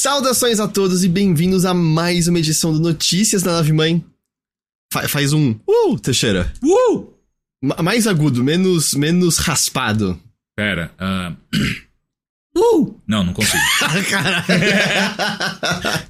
Saudações a todos e bem-vindos a mais uma edição do Notícias da Nave Mãe. Fa faz um uh, Teixeira. Uh! M mais agudo, menos menos raspado. Pera, uh... Uh! Não, não consigo. Caralho.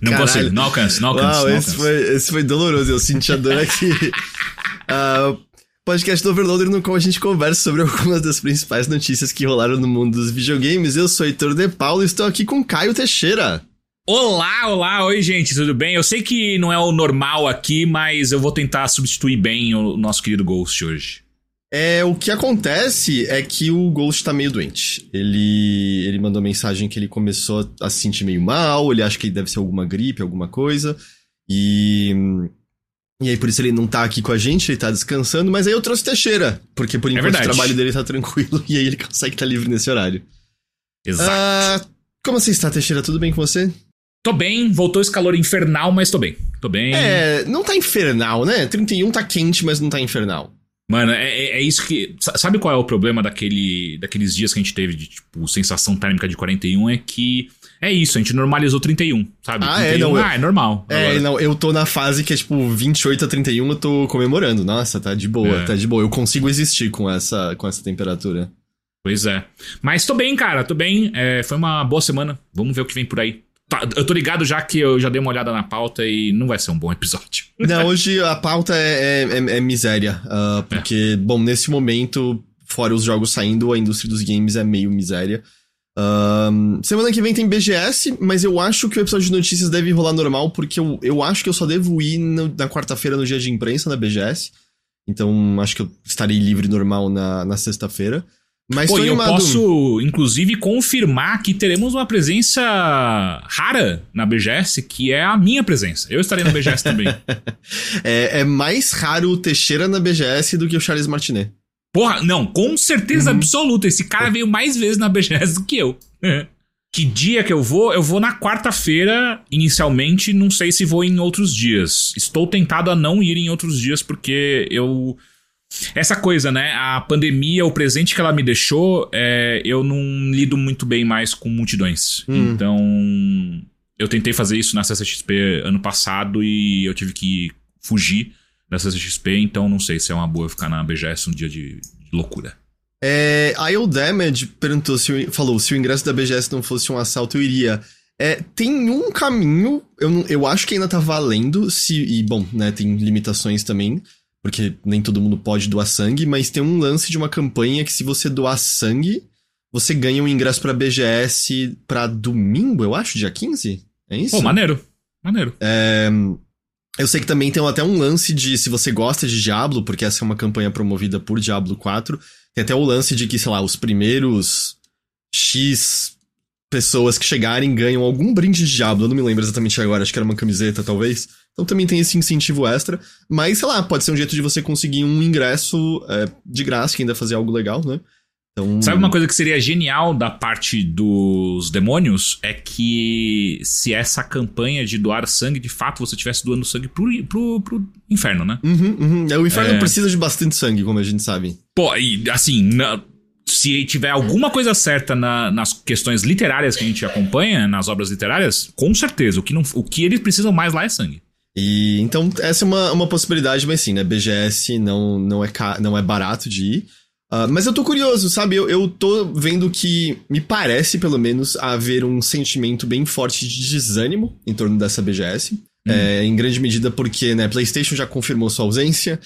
não Caralho. consigo, não alcanço, não alcanço. Uau, não esse alcanço. foi, esse foi doloroso, eu senti a dor aqui. uh, podcast do Overloader no qual a gente conversa sobre algumas das principais notícias que rolaram no mundo dos videogames. Eu sou Heitor De Paulo e estou aqui com Caio Teixeira. Olá, olá, oi gente, tudo bem? Eu sei que não é o normal aqui, mas eu vou tentar substituir bem o nosso querido Ghost hoje. É, o que acontece é que o Ghost tá meio doente. Ele, ele mandou mensagem que ele começou a se sentir meio mal, ele acha que deve ser alguma gripe, alguma coisa. E. E aí, por isso ele não tá aqui com a gente, ele tá descansando, mas aí eu trouxe Teixeira, porque por enquanto o verdade. trabalho dele tá tranquilo e aí ele consegue estar livre nesse horário. Exato. Ah, como você está, Teixeira? Tudo bem com você? Tô bem, voltou esse calor infernal, mas tô bem. Tô bem. É, não tá infernal, né? 31 tá quente, mas não tá infernal. Mano, é, é- é isso que. sa- Sabe qual é o problema daquele, daqueles dias que a gente teve de, tipo, sensação térmica de 41? É que. É isso, a gente normalizou 31, sabe? Ah, é, 31, não, eu- Ah, é normal. É, Agora. não, eu tô na fase que é tipo 28 a 31, eu tô comemorando. Nossa, tá de boa, É. tá de boa. Eu consigo existir com essa, com essa temperatura. Pois é. Mas tô bem, cara, tô bem. É, foi uma boa semana. Vamos ver o que vem por aí. Tá, eu tô ligado já que eu já dei uma olhada na pauta e não vai ser um bom episódio. Não, hoje a pauta é, é, é- é miséria. ah, porque, bom, nesse momento, fora os jogos saindo, a indústria dos games é meio miséria. Ahn, semana que vem tem BGS, mas eu acho que o episódio de notícias deve rolar normal, porque eu, eu acho que eu só devo ir no- na quarta-feira no dia de imprensa na BGS. Então, acho que eu estarei livre normal na, na sexta-feira. Mas Pô, eu animado. posso, inclusive, confirmar que teremos uma presença rara na BGS, que é a minha presença. Eu estarei na BGS também. É, é mais raro o Teixeira na BGS do que o Charles Martinet. Porra, não, com certeza Uhum. absoluta. Esse cara veio mais vezes na BGS do que eu. que dia que eu vou? Eu vou na quarta-feira, inicialmente. Não sei se vou em outros dias. Estou tentado a não ir em outros dias porque eu. Essa coisa, né? A pandemia, o presente que ela me deixou, é, eu não lido muito bem mais com multidões. Hum. Então. Eu tentei fazer isso na CCXP ano passado e eu tive que fugir da CCXP, então não sei se é uma boa ficar na BGS um dia de, de loucura. É, a Il Damage perguntou se falou se o ingresso da BGS não fosse um assalto, eu iria. É, tem um caminho, eu, eu acho que ainda tá valendo, se, e bom, né, tem limitações também, porque nem todo mundo pode doar sangue, mas tem um lance de uma campanha que se você doar sangue, você ganha um ingresso pra BGS pra domingo, eu acho, dia 15? É isso? Pô, maneiro. Maneiro. É, eu sei que também tem até um lance de se você gosta de Diablo, porque essa é uma campanha promovida por Diablo 4, tem até o lance de que, sei lá, os primeiros X pessoas que chegarem ganham algum brinde de Diablo, eu não me lembro exatamente agora, acho que era uma camiseta talvez. Então também tem esse incentivo extra, mas sei lá, pode ser um jeito de você conseguir um ingresso é, de graça, que ainda fazer algo legal, né? Então, Sabe uma coisa que seria genial da parte dos demônios? É que se essa campanha de doar sangue, de fato, você estivesse doando sangue pro, pro, pro inferno, né? Uhum, uhum. É, O inferno É. precisa de bastante sangue, como a gente sabe. Pô, e assim, na- se tiver alguma coisa certa na- nas questões literárias que a gente acompanha, nas obras literárias, com certeza. O que, não, o que eles precisam mais lá é sangue. E então essa é uma, uma possibilidade, mas sim, né? BGS não, não, é, não é barato de ir. Ah, mas eu tô curioso, sabe? Eu, eu tô vendo que me parece, pelo menos, haver um sentimento bem forte de desânimo em torno dessa BGS. É, em grande medida porque, né, PlayStation já confirmou sua ausência,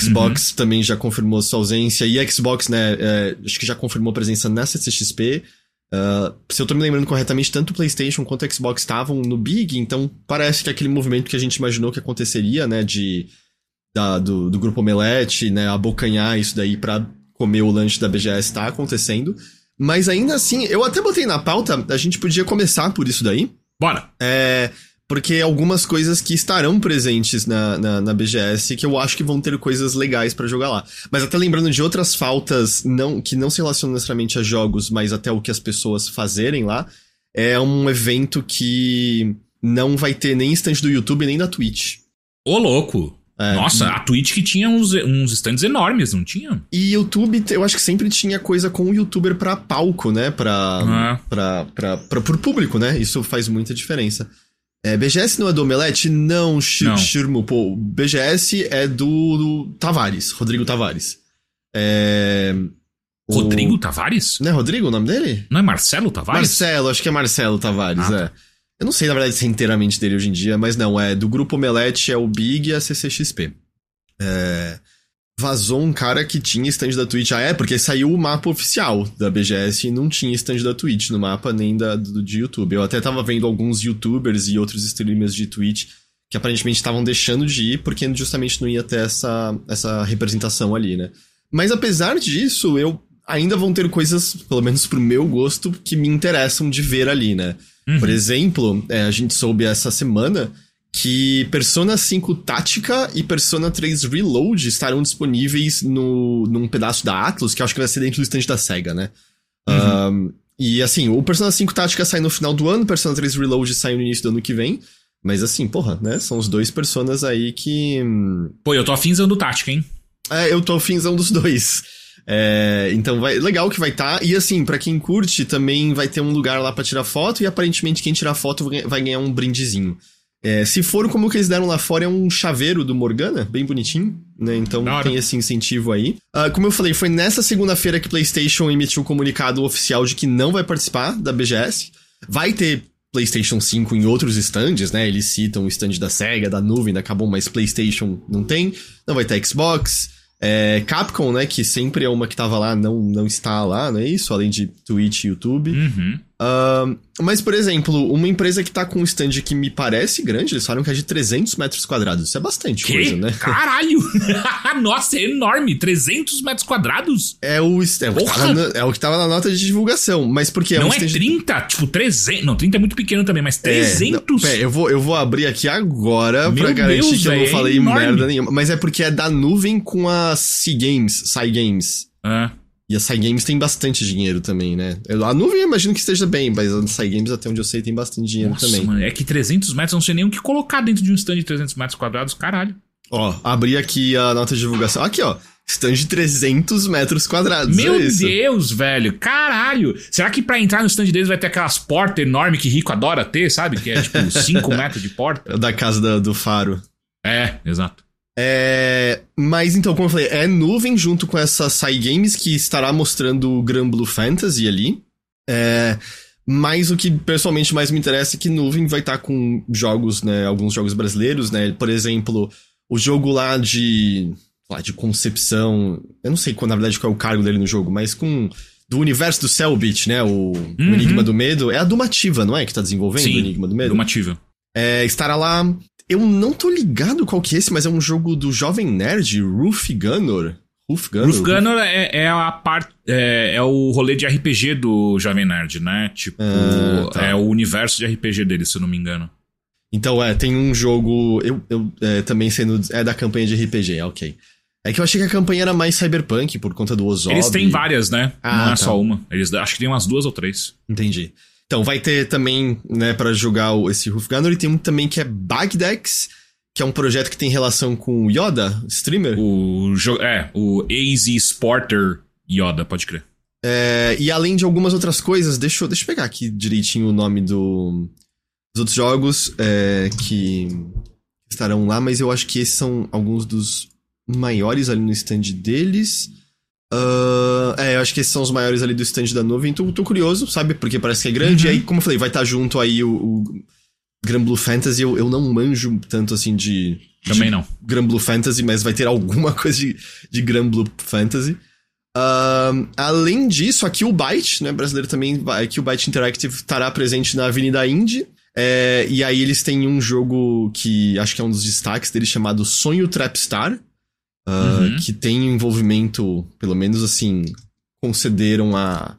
Xbox também já confirmou sua ausência, e Xbox, né, é, acho que já confirmou presença na CCXP. Ah, se eu tô me lembrando corretamente, tanto o PlayStation quanto o Xbox estavam no Big, então parece que aquele movimento que a gente imaginou que aconteceria, né, de da- do, do grupo Omelete, né, abocanhar isso daí pra comer o lanche da BGS tá acontecendo. Mas ainda assim, eu até botei na pauta, a gente podia começar por isso daí. Bora! É. Porque algumas coisas que estarão presentes na, na, na BGS que eu acho que vão ter coisas legais pra jogar lá. Mas até lembrando de outras faltas não que não se relacionam necessariamente a jogos, mas até o que as pessoas fazerem lá, é um evento que não vai ter nem stand do YouTube nem da Twitch. Ô, louco! É, Nossa, a Twitch que tinha uns, uns stands enormes, não tinha? E YouTube, eu acho que sempre tinha coisa com o youtuber pra palco, né? Pra, Ah. pra, pra, pra, pro público, né? Isso faz muita diferença. É, BGS não é do Omelete? Não, Não. Shirmo. Pô, BGS é do, do Tavares, Rodrigo Tavares. É. o- Rodrigo Tavares? Não é Rodrigo o nome dele? Não é Marcelo Tavares? Marcelo, acho que é Marcelo Tavares, Ah, é. Eu não sei, na verdade, se é inteiramente dele hoje em dia, mas não, é do grupo Omelete, é o Big e a CCXP. É, vazou um cara que tinha stand da Twitch. Ah, é, porque saiu o mapa oficial da BGS e não tinha stand da Twitch no mapa, nem da, do, de YouTube. Eu até tava vendo alguns youtubers e outros streamers de Twitch que aparentemente estavam deixando de ir porque justamente não ia ter essa, essa representação ali, né? Mas apesar disso, eu ainda vão ter coisas, pelo menos pro meu gosto, que me interessam de ver ali, né? Uhum. Por exemplo, é, a gente soube essa semana que Persona 5 Tática e Persona 3 Reload estarão disponíveis no, num pedaço da Atlus, que eu acho que vai ser dentro do stand da SEGA, né? Um, e assim, o Persona 5 Tática sai no final do ano, Persona 3 Reload sai no início do ano que vem. Mas assim, porra, né? São os dois personas aí que. hum, Pô, eu tô afinzando tática, hein? é, eu tô afinzão dos dois. É, então, vai, legal que vai estar. E assim, pra quem curte, também vai ter um lugar lá pra tirar foto. E aparentemente, quem tirar foto vai ganhar- vai ganhar um brindezinho. É, se for como que eles deram lá fora, é um chaveiro do Morgana, bem bonitinho, né? Então tem esse incentivo aí. Ah, como eu falei, foi nessa segunda-feira que PlayStation emitiu um comunicado oficial de que não vai participar da BGS. Vai ter PlayStation 5 em outros stands, né? Eles citam o stand da Sega, da nuvem, da Kabum, mas PlayStation não tem. Não vai ter Xbox. É, Capcom, né? Que sempre é uma que tava lá, não, não está lá, não é isso? Além de Twitch e YouTube. Uhum. Ahn, mas, por exemplo, uma empresa que tá com um stand que me parece grande, eles falam que é de 300 metros quadrados. Isso é bastante Que? coisa, né? Caralho! Nossa, é enorme! 300 metros quadrados? É o, é, o que tava na, é o que tava na nota de divulgação. Mas porque é não um é stand. 30? Tipo, 300. Não, 30 é muito pequeno também, mas É, 300? não, pera, eu, vou, eu vou abrir aqui agora Meu pra garantir Deus, que eu não é falei merda nenhuma. Mas é porque é da nuvem com a C-Games, Games. Ah, E a Games tem bastante dinheiro também, né? A nuvem eu imagino que esteja bem, mas a Games, até onde eu sei, tem bastante dinheiro nossa, também. mano, é que 300 metros, eu não sei nem o que colocar dentro de um stand de 300 metros quadrados, caralho. Ó, abri aqui a nota de divulgação. Aqui, ó. Stand de 300 metros quadrados. Meu é. Deus, velho, caralho. Será que pra entrar no stand deles vai ter aquelas portas enormes que rico adora ter, sabe? Que é tipo 5 metros de porta? Da casa da- do Faro. É, exato. É, mas então, como eu falei, é nuvem junto com essa Sai Games que estará mostrando o Gran Blue Fantasy ali. É, mas o que pessoalmente mais me interessa é que nuvem vai estar com jogos, né? Alguns jogos brasileiros, né? Por exemplo, o jogo lá de. lá, de concepção. Eu não sei qual, na verdade, qual é o cargo dele no jogo, mas com. Do universo do Cellbit, né? O, o Uhum. Enigma do Medo. É a Dumativa, não é? Que tá desenvolvendo Sim, o Enigma do Medo? Dumativa. É, estará lá. Eu não tô ligado qual que é esse, mas é um jogo do Jovem Nerd, Roof Gunner. Roof Gunner. Roof Gunner é, é a parte. É, é o rolê de RPG do Jovem Nerd, né? Tipo, Ah, tá. é o universo de RPG dele, se eu não me engano. Então, é, tem um jogo. Eu, eu é, também sendo. É da campanha de RPG, ok. É que eu achei que a campanha era mais cyberpunk por conta do Ozob. Eles têm várias, né? Ah, não é tá. só uma. Eles acho que tem umas duas ou três. Entendi. Então, vai ter também, né, pra jogar esse Gunner, e tem um também que é Bagdex, que é um projeto que tem relação com o Yoda, streamer. O é, o AZ Sporter Yoda, pode crer. É, e além de algumas outras coisas, deixa eu, deixa eu pegar aqui direitinho o nome do, dos outros jogos é, que estarão lá, mas eu acho que esses são alguns dos maiores ali no stand deles. Ah, é, eu acho que esses são os maiores ali do stand da nuvem. Tô, tô curioso, sabe? Porque parece que é grande. Uhum. E aí, como eu falei, vai estar junto aí o, o Gran Blue Fantasy. Eu, eu não manjo tanto assim de. Também de não. Gran Blue Fantasy, mas vai ter alguma coisa de, de Gran Blue Fantasy. Ahn, além disso, aqui o Byte, né, brasileiro também, aqui o Byte Interactive estará presente na Avenida Indy. É, e aí eles têm um jogo que acho que é um dos destaques deles chamado Sonho Trapstar, ah, Uhum. que tem envolvimento, pelo menos assim, concederam a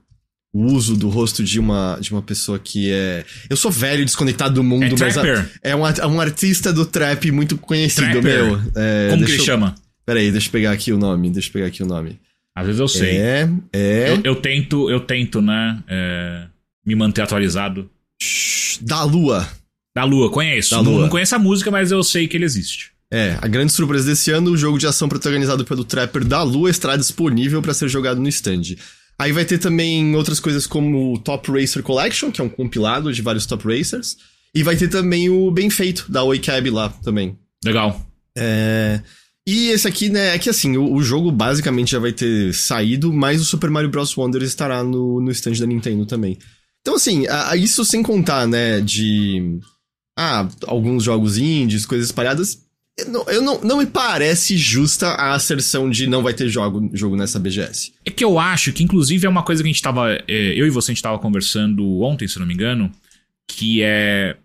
o uso do rosto de uma, de uma pessoa que é. Eu sou velho, desconectado do mundo, É mas a- é um, ar- um artista do trap muito conhecido, Trapper. meu. É, Como que ele eu- chama? Peraí, deixa eu pegar aqui o nome. Deixa eu pegar aqui o nome. Às vezes eu sei. É, é. Eu, eu tento, eu tento, né? é, me manter atualizado. Da Lua. Da Lua, conheço. Da Não- Lua. Não conheço a música, mas eu sei que ele existe. É, a grande surpresa desse ano, o jogo de ação protagonizado pelo Trapper da Lua estará disponível para ser jogado no stand. Aí vai ter também outras coisas como o Top Racer Collection, que é um compilado de vários Top Racers. E vai ter também o Bem Feito, da Cab lá também. Legal. É... E esse aqui, né, é que assim, o, o, jogo basicamente já vai ter saído, mas o Super Mario Bros. Wonder estará no, no stand da Nintendo também. Então, assim, a, a isso sem contar, né, de. Ah, alguns jogos indies, coisas espalhadas. Eu não, eu não, não me parece justa a asserção de não vai ter jogo, jogo nessa BGS. É que eu acho que, inclusive, é uma coisa que a gente tava. É, eu e você a gente tava conversando ontem, se não me engano, que é.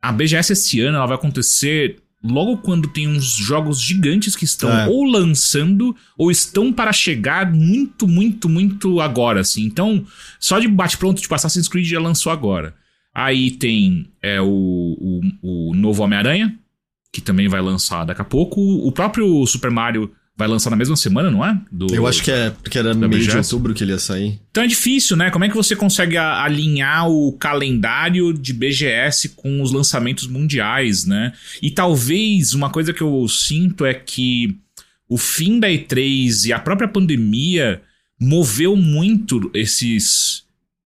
A BGS esse ano ela vai acontecer logo quando tem uns jogos gigantes que estão é. ou lançando ou estão para chegar muito, muito, muito agora, assim. Então, só de bate-pronto, tipo, Assassin's Creed já lançou agora. Aí tem é, o, o, o novo Homem-Aranha, que também vai lançar daqui a pouco. O próprio Super Mario vai lançar na mesma semana, não é? Do, eu acho que é, porque era no meio de outubro que ele ia sair. Então é difícil, né? Como é que você consegue alinhar o calendário de BGS com os lançamentos mundiais, né? E talvez uma coisa que eu sinto é que o fim da E3 e a própria pandemia moveu muito esses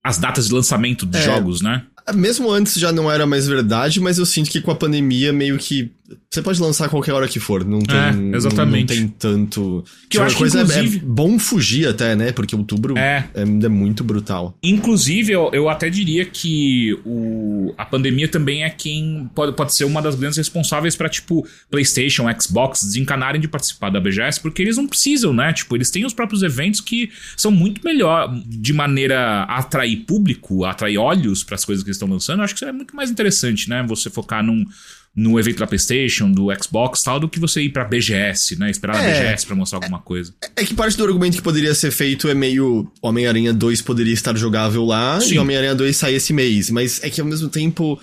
as datas de lançamento de é, jogos, né? Mesmo antes já não era mais verdade, mas eu sinto que com a pandemia meio que você pode lançar qualquer hora que for, não tem, é, exatamente. Não, não, tem tanto. Que eu acho coisa que, é, inclusive... é, bom fugir até, né? Porque outubro é, é, é muito brutal. Inclusive, eu, eu até diria que o, a pandemia também é quem pode, pode ser uma das grandes responsáveis para tipo, PlayStation, Xbox desencanarem de participar da BGS, porque eles não precisam, né? Tipo, eles têm os próprios eventos que são muito melhor de maneira a atrair público, atrair olhos para as coisas que eles estão lançando. Eu acho que isso é muito mais interessante, né? Você focar num no evento da PlayStation, do Xbox tal, do que você ir pra BGS, né? Esperar é, a BGS pra mostrar alguma coisa. É, é, que parte do argumento que poderia ser feito é meio Homem-Aranha 2 poderia estar jogável lá Sim. e Homem-Aranha 2 sair esse mês, mas é que ao mesmo tempo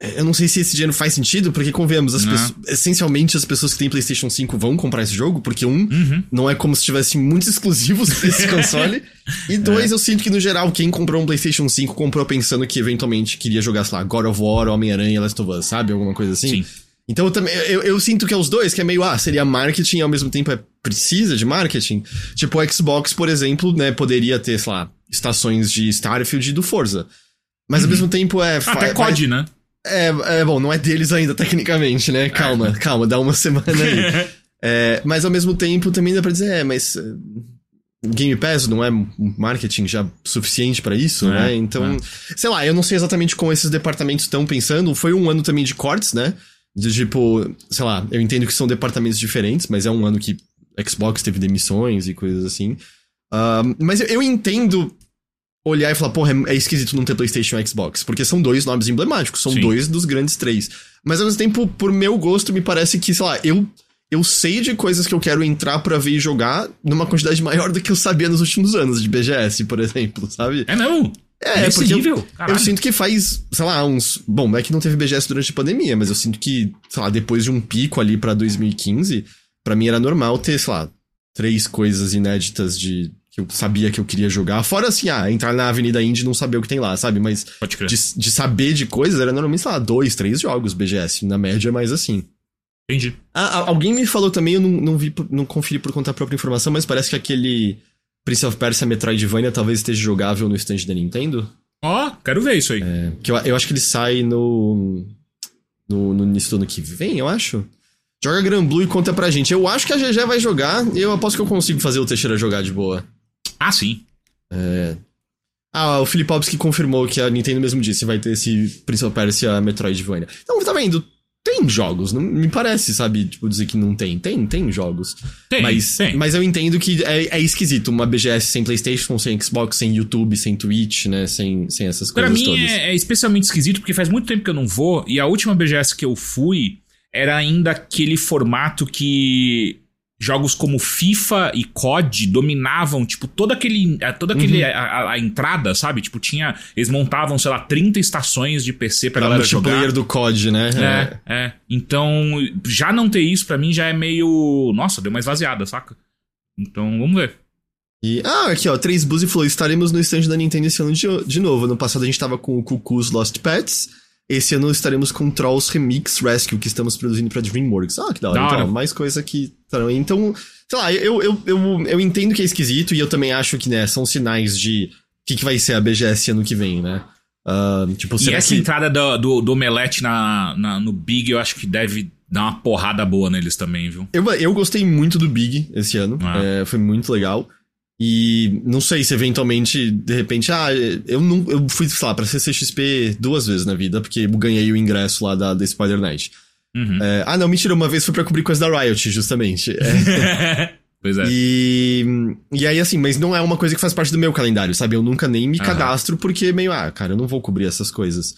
eu não sei se esse dinheiro faz sentido, porque convenhamos, as pessoas, essencialmente as pessoas que têm PlayStation 5 vão comprar esse jogo, porque um, uhum. não é como se tivesse muitos exclusivos desse console, e dois, é. eu sinto que no geral quem comprou um PlayStation 5 comprou pensando que eventualmente queria jogar, sei lá, God of War, Homem-Aranha, Last of Us, sabe? Alguma coisa assim. Sim. Então eu também, eu, eu, sinto que é os dois, que é meio, ah, seria marketing e ao mesmo tempo é precisa de marketing. Tipo, o Xbox, por exemplo, né, poderia ter, sei lá, estações de Starfield e do Forza. Mas uhum. ao mesmo tempo é... Até COD, né? É, é, bom, não é deles ainda, tecnicamente, né? Calma, é. calma, dá uma semana aí. é, mas ao mesmo tempo também dá pra dizer, é, mas. Uh, Game Pass não é marketing já suficiente para isso, é, né? Então, é. sei lá, eu não sei exatamente como esses departamentos estão pensando. Foi um ano também de cortes, né? De tipo, sei lá, eu entendo que são departamentos diferentes, mas é um ano que Xbox teve demissões e coisas assim. Uh, mas eu, eu entendo olhar e falar, porra, é, é esquisito não ter PlayStation e Xbox, porque são dois nomes emblemáticos, são Sim. dois dos grandes três. Mas ao mesmo tempo, por meu gosto, me parece que, sei lá, eu eu sei de coisas que eu quero entrar para ver e jogar numa quantidade maior do que eu sabia nos últimos anos de BGS, por exemplo, sabe? É não. É, é porque nível? Eu, eu, sinto que faz, sei lá, uns. Bom, é que não teve BGS durante a pandemia, mas eu sinto que, sei lá, depois de um pico ali para 2015, para mim era normal ter, sei lá, três coisas inéditas de que eu sabia que eu queria jogar. Fora assim, ah, entrar na Avenida Indy e não saber o que tem lá, sabe? Mas de, de, saber de coisas era normalmente, sei lá, dois, três jogos BGS. Na média é mais assim. Entendi. Ah, alguém me falou também, eu não, não vi, não conferi por conta própria informação, mas parece que aquele Prince of Persia Metroidvania talvez esteja jogável no stand da Nintendo. Ó, oh, quero ver isso aí. É, que eu, eu acho que ele sai no, no, no início do ano que vem, eu acho. Joga Gran Blue e conta pra gente. Eu acho que a GG vai jogar e eu aposto que eu consigo fazer o Teixeira jogar de boa. Ah, sim. É... Ah, o Filipovski confirmou que a Nintendo mesmo disse vai ter esse Prince of Persia Metroidvania. Então, tá vendo? Tem jogos, não me parece, sabe, tipo, dizer que não tem. Tem, tem jogos. Tem, mas, tem. Mas eu entendo que é, é esquisito uma BGS sem Playstation, sem Xbox, sem YouTube, sem Twitch, né, sem, sem essas coisas pra mim. É, é especialmente esquisito porque faz muito tempo que eu não vou, e a última BGS que eu fui era ainda aquele formato que jogos como FIFA e COD dominavam, tipo, toda aquele, toda aquele uhum. a, a, entrada, sabe? Tipo, tinha, eles montavam, sei lá, 30 estações de PC pra galera jogar. player do COD, né? É, é, é. Então, já não ter isso para mim já é meio, nossa, deu uma esvaziada, saca? Então, vamos ver. E, ah, aqui ó, Três Bus e falou, estaremos no stand da Nintendo esse ano de, de novo. No passado a gente tava com o Cucus Lost Pets, esse ano estaremos com Trolls Remix Rescue, que estamos produzindo pra DreamWorks. Ah, que da hora. Da hora. Então, mais coisa que. Então, sei lá, eu, eu, eu, eu entendo que é esquisito e eu também acho que, né, são sinais de o que, que vai ser a BGS ano que vem, né? Ah, tipo, E essa que. entrada do, do, do Omelete na, na- no Big, eu acho que deve dar uma porrada boa neles também, viu? Eu, eu gostei muito do Big esse ano. Ah. É, foi muito legal. E não sei se eventualmente, de repente, ah, eu não. Eu fui, sei lá, pra CCXP duas vezes na vida, porque eu ganhei o ingresso lá da, da Spider Night. Uhum. É, ah, não, mentira, uma vez foi pra cobrir coisa da Riot, justamente. É, pois é. e, e aí, assim, mas não é uma coisa que faz parte do meu calendário, sabe? Eu nunca nem me Aham. cadastro, porque meio, ah, cara, eu não vou cobrir essas coisas.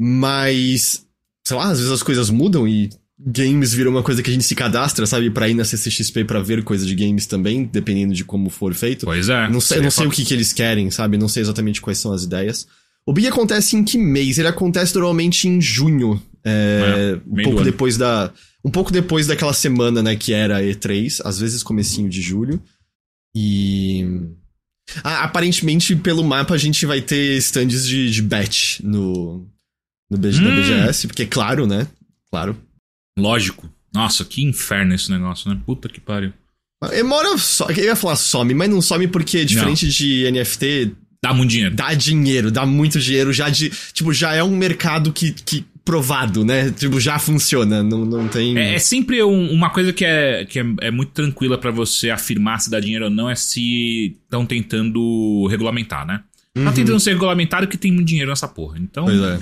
Mas, sei lá, às vezes as coisas mudam e games viram uma coisa que a gente se cadastra, sabe? Pra ir na CCXP pra ver coisa de games também, dependendo de como for feito. Pois é. Não sei, eu não sei o que, que eles querem, sabe? Não sei exatamente quais são as ideias. O Big acontece em que mês? Ele acontece normalmente em junho. É, É, um pouco depois da. Um pouco depois daquela semana, né, que era a E3, às vezes comecinho de julho. E. Ah, aparentemente, pelo mapa, a gente vai ter stands de, de batch no. No BG, Hum. BGS, porque, claro, né? Claro. Lógico. Nossa, que inferno esse negócio, né? Puta que pariu. Demora só. Eu ia falar some, mas não some porque, diferente de NFT, Dá muito dinheiro. dá dinheiro, dá muito dinheiro, já de. Tipo, já é um mercado que. que provado, né? Tipo, já funciona. Não, não tem. É, é sempre um- uma coisa que, é, que é, é muito tranquila pra você afirmar se dá dinheiro ou não, é se estão tentando regulamentar, né? Tá tentando ser regulamentado que tem muito dinheiro nessa porra. Então. Pois é.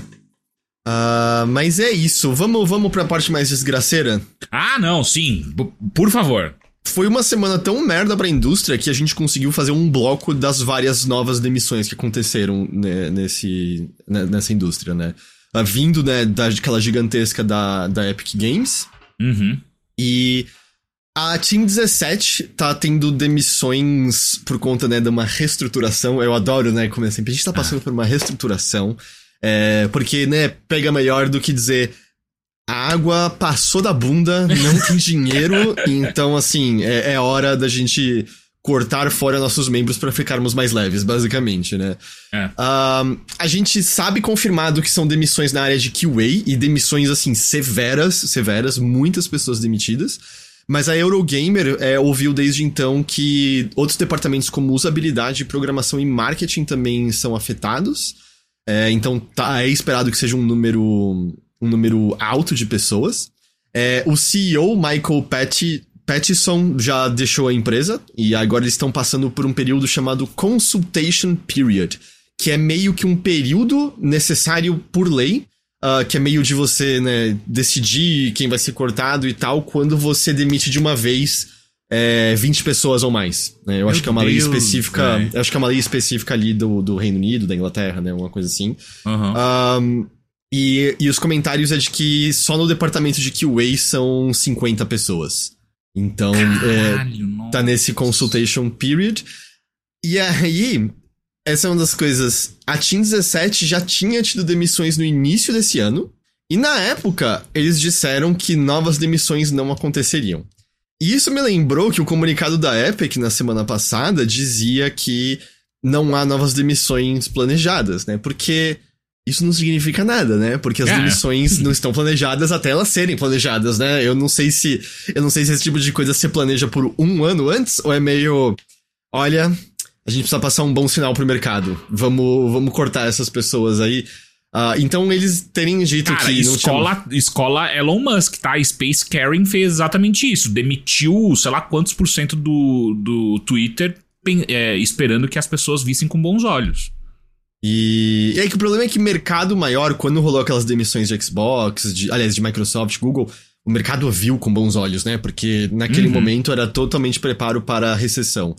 Ah, mas é isso. Vamos, vamos pra parte mais desgraceira? Ah, não, sim. Por favor. Foi uma semana tão merda pra indústria que a gente conseguiu fazer um bloco das várias novas demissões que aconteceram né, nesse, né, nessa indústria, né? Ah, vindo né, daquela gigantesca da, da Epic Games. Uhum. E a Team 17 tá tendo demissões por conta, né, de uma reestruturação. Eu adoro, né, como é sempre, a gente tá passando por uma reestruturação. É, porque, né, pega melhor do que dizer a água passou da bunda, não tem dinheiro, então, assim, é, é hora da gente cortar fora nossos membros pra ficarmos mais leves, basicamente, né? É. A gente sabe confirmado que são demissões na área de QA e demissões assim severas, severas, muitas pessoas demitidas. Mas a Eurogamer é, ouviu desde então que outros departamentos como usabilidade, programação e marketing também são afetados. É, então tá, é esperado que seja um número um número alto de pessoas. É, o CEO Michael Patti, Pattison já deixou a empresa e agora eles estão passando por um período chamado Consultation Period, que é meio que um período necessário por lei, ah, que é meio de você né, decidir quem vai ser cortado e tal, quando você demite de uma vez é, 20 pessoas ou mais. né? Eu Meu acho que é uma lei Deus, específica. velho. Eu acho que é uma lei específica ali do, do Reino Unido, da Inglaterra, né? Uma coisa assim. Aham. Ahn, e, e os comentários é de que só no departamento de QA são 50 pessoas. Então, é, Caralho, nossa. tá nesse consultation period. E aí, essa é uma das coisas. A Team 17 já tinha tido demissões no início desse ano. E na época, eles disseram que novas demissões não aconteceriam. E isso me lembrou que o comunicado da Epic na semana passada dizia que não há novas demissões planejadas, né? Porque isso não significa nada, né? Porque as É. demissões não estão planejadas até elas serem planejadas, né? Eu não sei se eu não sei se esse tipo de coisa se planeja por um ano antes ou é meio olha, a gente precisa passar um bom sinal pro mercado. Vamos vamos cortar essas pessoas aí. Ah, então eles terem dito Cara, que não tinha escola, escola Elon Musk, tá? Space Karen fez exatamente isso. Demitiu, sei lá quantos por cento do, do Twitter é, esperando que as pessoas vissem com bons olhos. E, e aí que o problema é que mercado maior, quando rolou aquelas demissões de Xbox, de, aliás, de Microsoft, Google, o mercado viu com bons olhos, né? Porque naquele Uhum. momento era totalmente preparo para a recessão.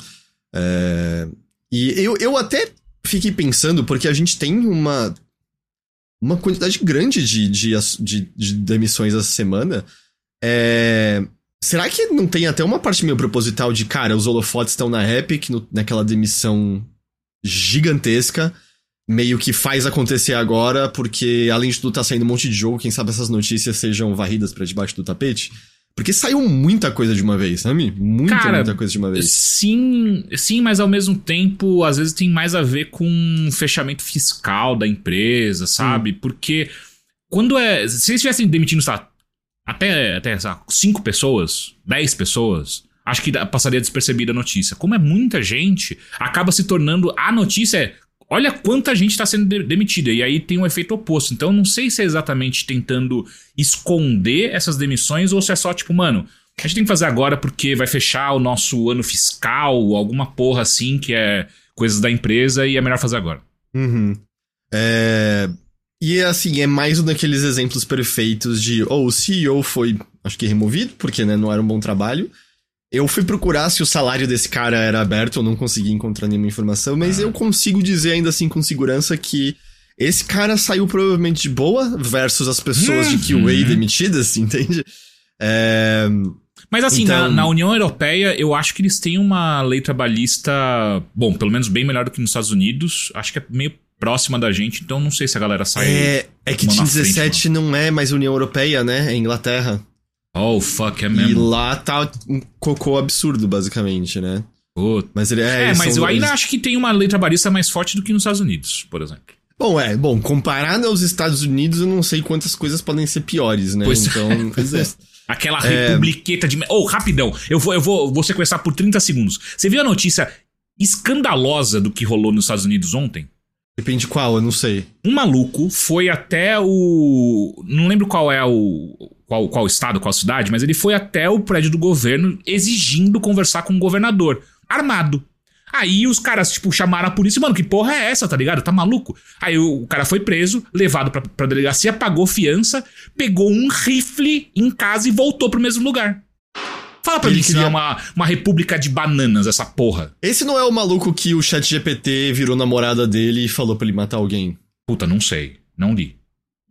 É, E eu, eu até fiquei pensando, porque a gente tem uma, uma quantidade grande de, de, de, de demissões essa semana. É, Será que não tem até uma parte meio proposital de, cara, os holofotes estão na Epic, no- naquela demissão gigantesca, meio que faz acontecer agora, porque além de tudo tá saindo um monte de jogo, quem sabe essas notícias sejam varridas pra debaixo do tapete? Porque saiu muita coisa de uma vez, sabe? Muita, Cara, muita coisa de uma vez. Sim, sim, mas ao mesmo tempo, às vezes tem mais a ver com fechamento fiscal da empresa, sabe? Porque quando é. Se eles estivessem demitindo, lá, até, até lá, 5 pessoas, 10 pessoas, acho que passaria despercebida a notícia. Como é muita gente, acaba se tornando. A notícia é. Olha quanta gente está sendo de demitida. E aí tem um efeito oposto. Então não sei se é exatamente tentando esconder essas demissões ou se é só tipo, mano, a gente tem que fazer agora porque vai fechar o nosso ano fiscal, alguma porra assim, que é coisas da empresa e é melhor fazer agora. Uhum. É... E assim, é mais um daqueles exemplos perfeitos de, ou oh, o CEO foi, acho que removido, porque né, não era um bom trabalho. Eu fui procurar se o salário desse cara era aberto, eu não consegui encontrar nenhuma informação, mas ah. eu consigo dizer ainda assim com segurança que esse cara saiu provavelmente de boa versus as pessoas uhum. de QA demitidas, entende? É... Mas assim, então... na, na, União Europeia, eu acho que eles têm uma lei trabalhista, bom, pelo menos bem melhor do que nos Estados Unidos. Acho que é meio próxima da gente, então não sei se a galera sai. É, é que Team 17 não é mais União Europeia, né? É Inglaterra. Oh, fuck, é mesmo. E lá tá um cocô absurdo, basicamente, né? Puta. Mas ele é. É, mas eu ainda acho que tem uma lei trabalhista mais forte do que nos Estados Unidos, por exemplo. Bom, é, bom, comparado aos Estados Unidos, eu não sei quantas coisas podem ser piores, né? Pois então, é, pois é. Aquela é... republiqueta de. Oh, rapidão, eu vou, eu vou, vou sequestrar por 30 segundos. Você viu a notícia escandalosa do que rolou nos Estados Unidos ontem? Depende qual, eu não sei. Um maluco foi até o. Não lembro qual é o. Qual, qual estado, qual cidade, mas ele foi até o prédio do governo exigindo conversar com o governador. Armado. Aí os caras, tipo, chamaram a polícia, mano, que porra é essa, tá ligado? Tá maluco? Aí o, cara foi preso, levado pra, pra delegacia, pagou fiança, pegou um rifle em casa e voltou pro mesmo lugar. Fala pra ele mim que queria... não é uma, uma república de bananas, essa porra. Esse não é o maluco que o chat GPT virou namorada dele e falou pra ele matar alguém? Puta, não sei. Não li.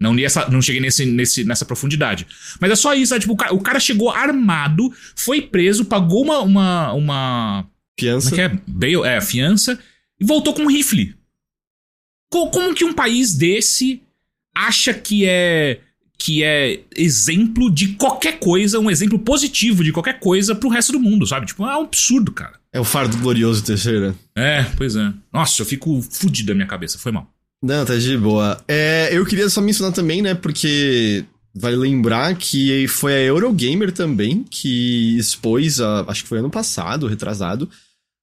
Não li essa. Não cheguei nesse, nesse, nessa profundidade. Mas é só isso, é, tipo, o cara, o cara chegou armado, foi preso, pagou uma. uma, uma fiança. Como é que é? Bail, é, fiança, e voltou com um rifle. Como, como que um país desse acha que é que é exemplo de qualquer coisa, um exemplo positivo de qualquer coisa pro resto do mundo, sabe? Tipo, é um absurdo, cara. É o fardo glorioso terceira. É, pois é. Nossa, eu fico fudido da minha cabeça, foi mal. Não, tá de boa. É, eu queria só mencionar também, né, porque vale lembrar que foi a Eurogamer também que expôs, a, acho que foi ano passado, retrasado,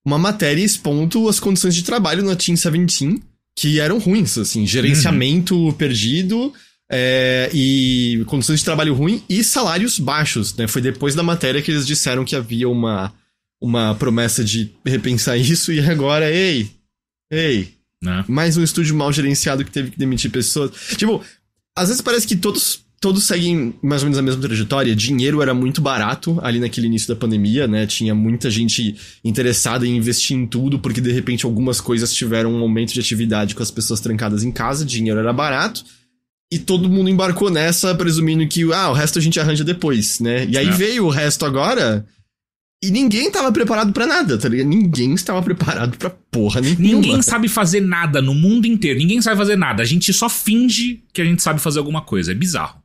uma matéria expondo as condições de trabalho na Team 17, que eram ruins, assim, gerenciamento uhum. perdido, é, e condições de trabalho ruim e salários baixos, né? Foi depois da matéria que eles disseram que havia uma, uma promessa de repensar isso e agora, ei, ei, né? mais um estúdio mal gerenciado que teve que demitir pessoas. Tipo, às vezes parece que todos todos seguem mais ou menos a mesma trajetória. Dinheiro era muito barato ali naquele início da pandemia, né? Tinha muita gente interessada em investir em tudo, porque de repente algumas coisas tiveram um aumento de atividade com as pessoas trancadas em casa, dinheiro era barato. E todo mundo embarcou nessa, presumindo que, ah, o resto a gente arranja depois, né? E aí é. veio o resto agora. E ninguém tava preparado para nada, tá ligado? Ninguém estava preparado pra porra nenhuma. Ninguém sabe fazer nada no mundo inteiro. Ninguém sabe fazer nada. A gente só finge que a gente sabe fazer alguma coisa. É bizarro.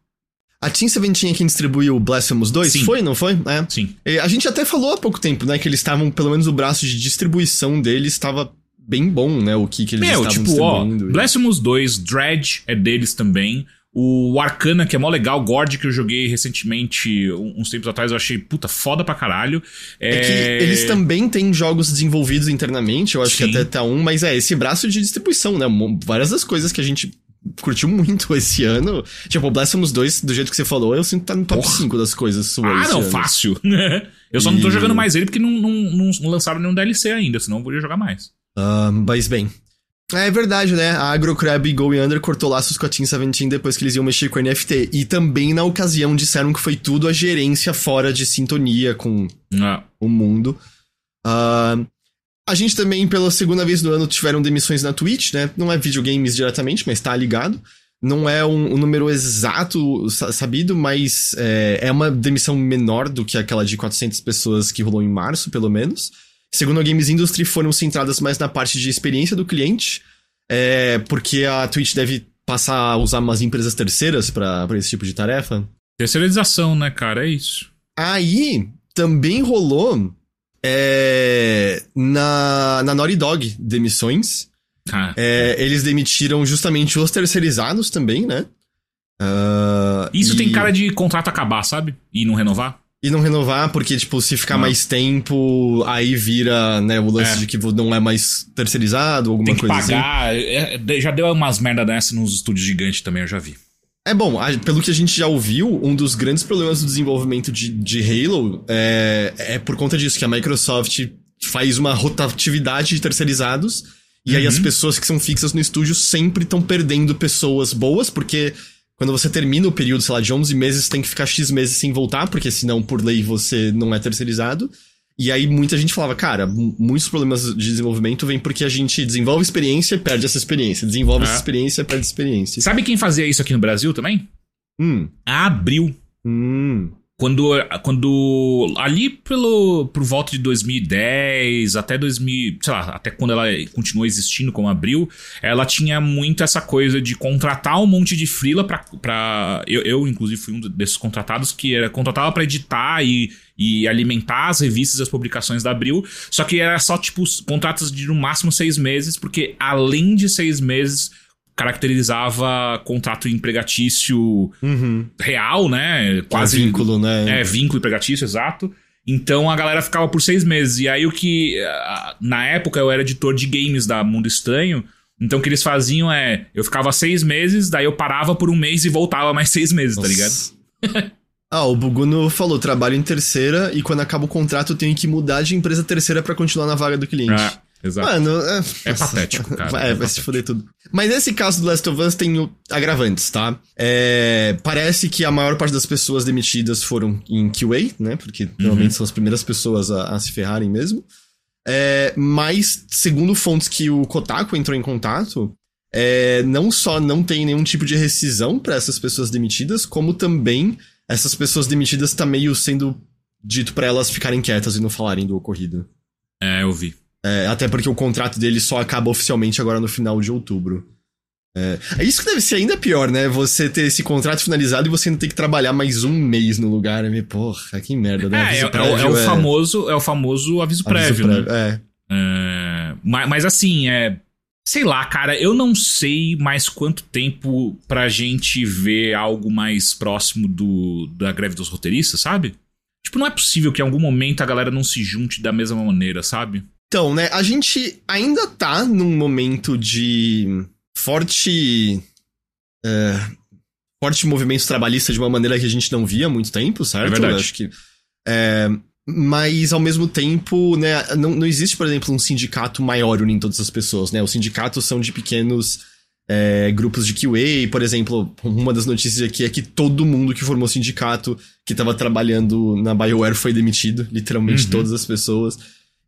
A Team Seventeen é quem distribuiu o Blasphemous 2? Sim. Foi, não foi? É. Sim. E a gente até falou há pouco tempo, né? Que eles estavam, pelo menos o braço de distribuição deles estava bem bom, né? O que, que eles Meu, estavam tipo, ó, Blasphemous 2, Dredge é deles também. O Arcana, que é mó legal, Gord, que eu joguei recentemente, uns tempos atrás, eu achei, puta, foda pra caralho. É, é que eles também têm jogos desenvolvidos internamente, eu acho Sim. que até tá um, mas é esse braço de distribuição, né? Várias das coisas que a gente curtiu muito esse ano. Tipo, o Blasphemous 2, do jeito que você falou, eu sinto que tá no top Porra. 5 das coisas suas. Ah, não, fácil. eu só e... não tô jogando mais ele porque não, não, não lançaram nenhum DLC ainda, senão eu podia jogar mais. Uh, mas bem, é verdade, né? A AgroCrab e Going Under cortou laços com a Team 17 depois que eles iam mexer com o NFT. E também, na ocasião, disseram que foi tudo a gerência fora de sintonia com ah. o mundo. Uh, a gente também, pela segunda vez no ano, tiveram demissões na Twitch, né? Não é videogames diretamente, mas tá ligado. Não é um, um número exato sabido, mas é, é uma demissão menor do que aquela de 400 pessoas que rolou em março, pelo menos. Segundo a Games Industry, foram centradas mais na parte de experiência do cliente, é, porque a Twitch deve passar a usar umas empresas terceiras para esse tipo de tarefa. Terceirização, né, cara? É isso. Aí, também rolou é, na, na Naughty Dog demissões. Ah. É, eles demitiram justamente os terceirizados também, né? Uh, Isso e... tem cara de contrato acabar, sabe? E não renovar? E não renovar, porque, tipo, se ficar Não. mais tempo, aí vira, né, o lance É. de que não é mais terceirizado, alguma Tem que coisa assim. pagar. É, é, já deu umas merda dessa nos estúdios gigantes também, eu já vi. É bom, pelo que a gente já ouviu, um dos grandes problemas do desenvolvimento de, de Halo é, é por conta disso, que a Microsoft faz uma rotatividade de terceirizados, e aí Uhum. as pessoas que são fixas no estúdio sempre estão perdendo pessoas boas, porque quando você termina o período, sei lá, de 11 meses, tem que ficar X meses sem voltar, porque senão, por lei, você não é terceirizado. E aí muita gente falava, cara, mu- muitos problemas de desenvolvimento vêm porque a gente desenvolve experiência e perde essa experiência. Desenvolve É. essa experiência e perde essa experiência. Sabe quem fazia isso aqui no Brasil também? Hum, A Abril. hum. Quando, quando ali pelo por volta de 2010 até 2000, sei lá, até quando ela continuou existindo como Abril, ela tinha muito essa coisa de contratar um monte de freela pra, pra eu, eu inclusive fui um desses contratados que era contratava pra editar e, e alimentar as revistas e as publicações da Abril, só que era só tipo os contratos de no máximo seis meses, porque além de seis meses caracterizava contrato empregatício Uhum. real, né? Quase Quase vínculo, né? é, vínculo empregatício, exato. Então a galera ficava por seis meses. E aí o que. Na época eu era editor de games da Mundo Estranho. Então o que eles faziam é. Eu ficava seis meses, daí eu parava por um mês e voltava mais seis meses, tá ligado? Nossa. ah, o Buguno falou, trabalho em terceira e quando acaba o contrato eu tenho que mudar de empresa terceira pra continuar na vaga do cliente. Ah, exato. Mano, é, É patético, cara. Vai, É vai se fuder tudo. Mas nesse caso do Last of Us tem agravantes, tá? É, parece que a maior parte das pessoas demitidas foram em QA, né? Porque Uhum. normalmente são as primeiras pessoas a, a se ferrarem mesmo. É, mas, segundo fontes que o Kotaku entrou em contato, é, não só não tem nenhum tipo de rescisão pra essas pessoas demitidas, como também essas pessoas demitidas tá meio sendo dito pra elas ficarem quietas e não falarem do ocorrido. É, eu vi. É, até porque o contrato dele só acaba oficialmente agora no final de outubro. É, é isso que deve ser ainda pior, né? Você ter esse contrato finalizado e você ainda ter que trabalhar mais um mês no lugar. né? Porra, que merda, né? É, é, é o- é prévio o famoso, é o famoso aviso aviso prévio, né? É. É, mas, mas assim, é. Sei lá, cara, eu não sei mais quanto tempo pra gente ver algo mais próximo do, da greve dos roteiristas, sabe? Tipo, não é possível que em algum momento a galera não se junte da mesma maneira, sabe? Então, né, a gente ainda tá num momento de forte. é, forte movimento trabalhista de uma maneira que a gente não via há muito tempo, certo? É verdade. Eu acho que. é, mas ao mesmo tempo, né, não, não existe, por exemplo, um sindicato maior unindo todas as pessoas, né? Os sindicatos são de pequenos é, grupos de QA, por exemplo, uma das notícias aqui é que todo mundo que formou sindicato que tava trabalhando na BioWare foi demitido, literalmente Uhum. todas as pessoas.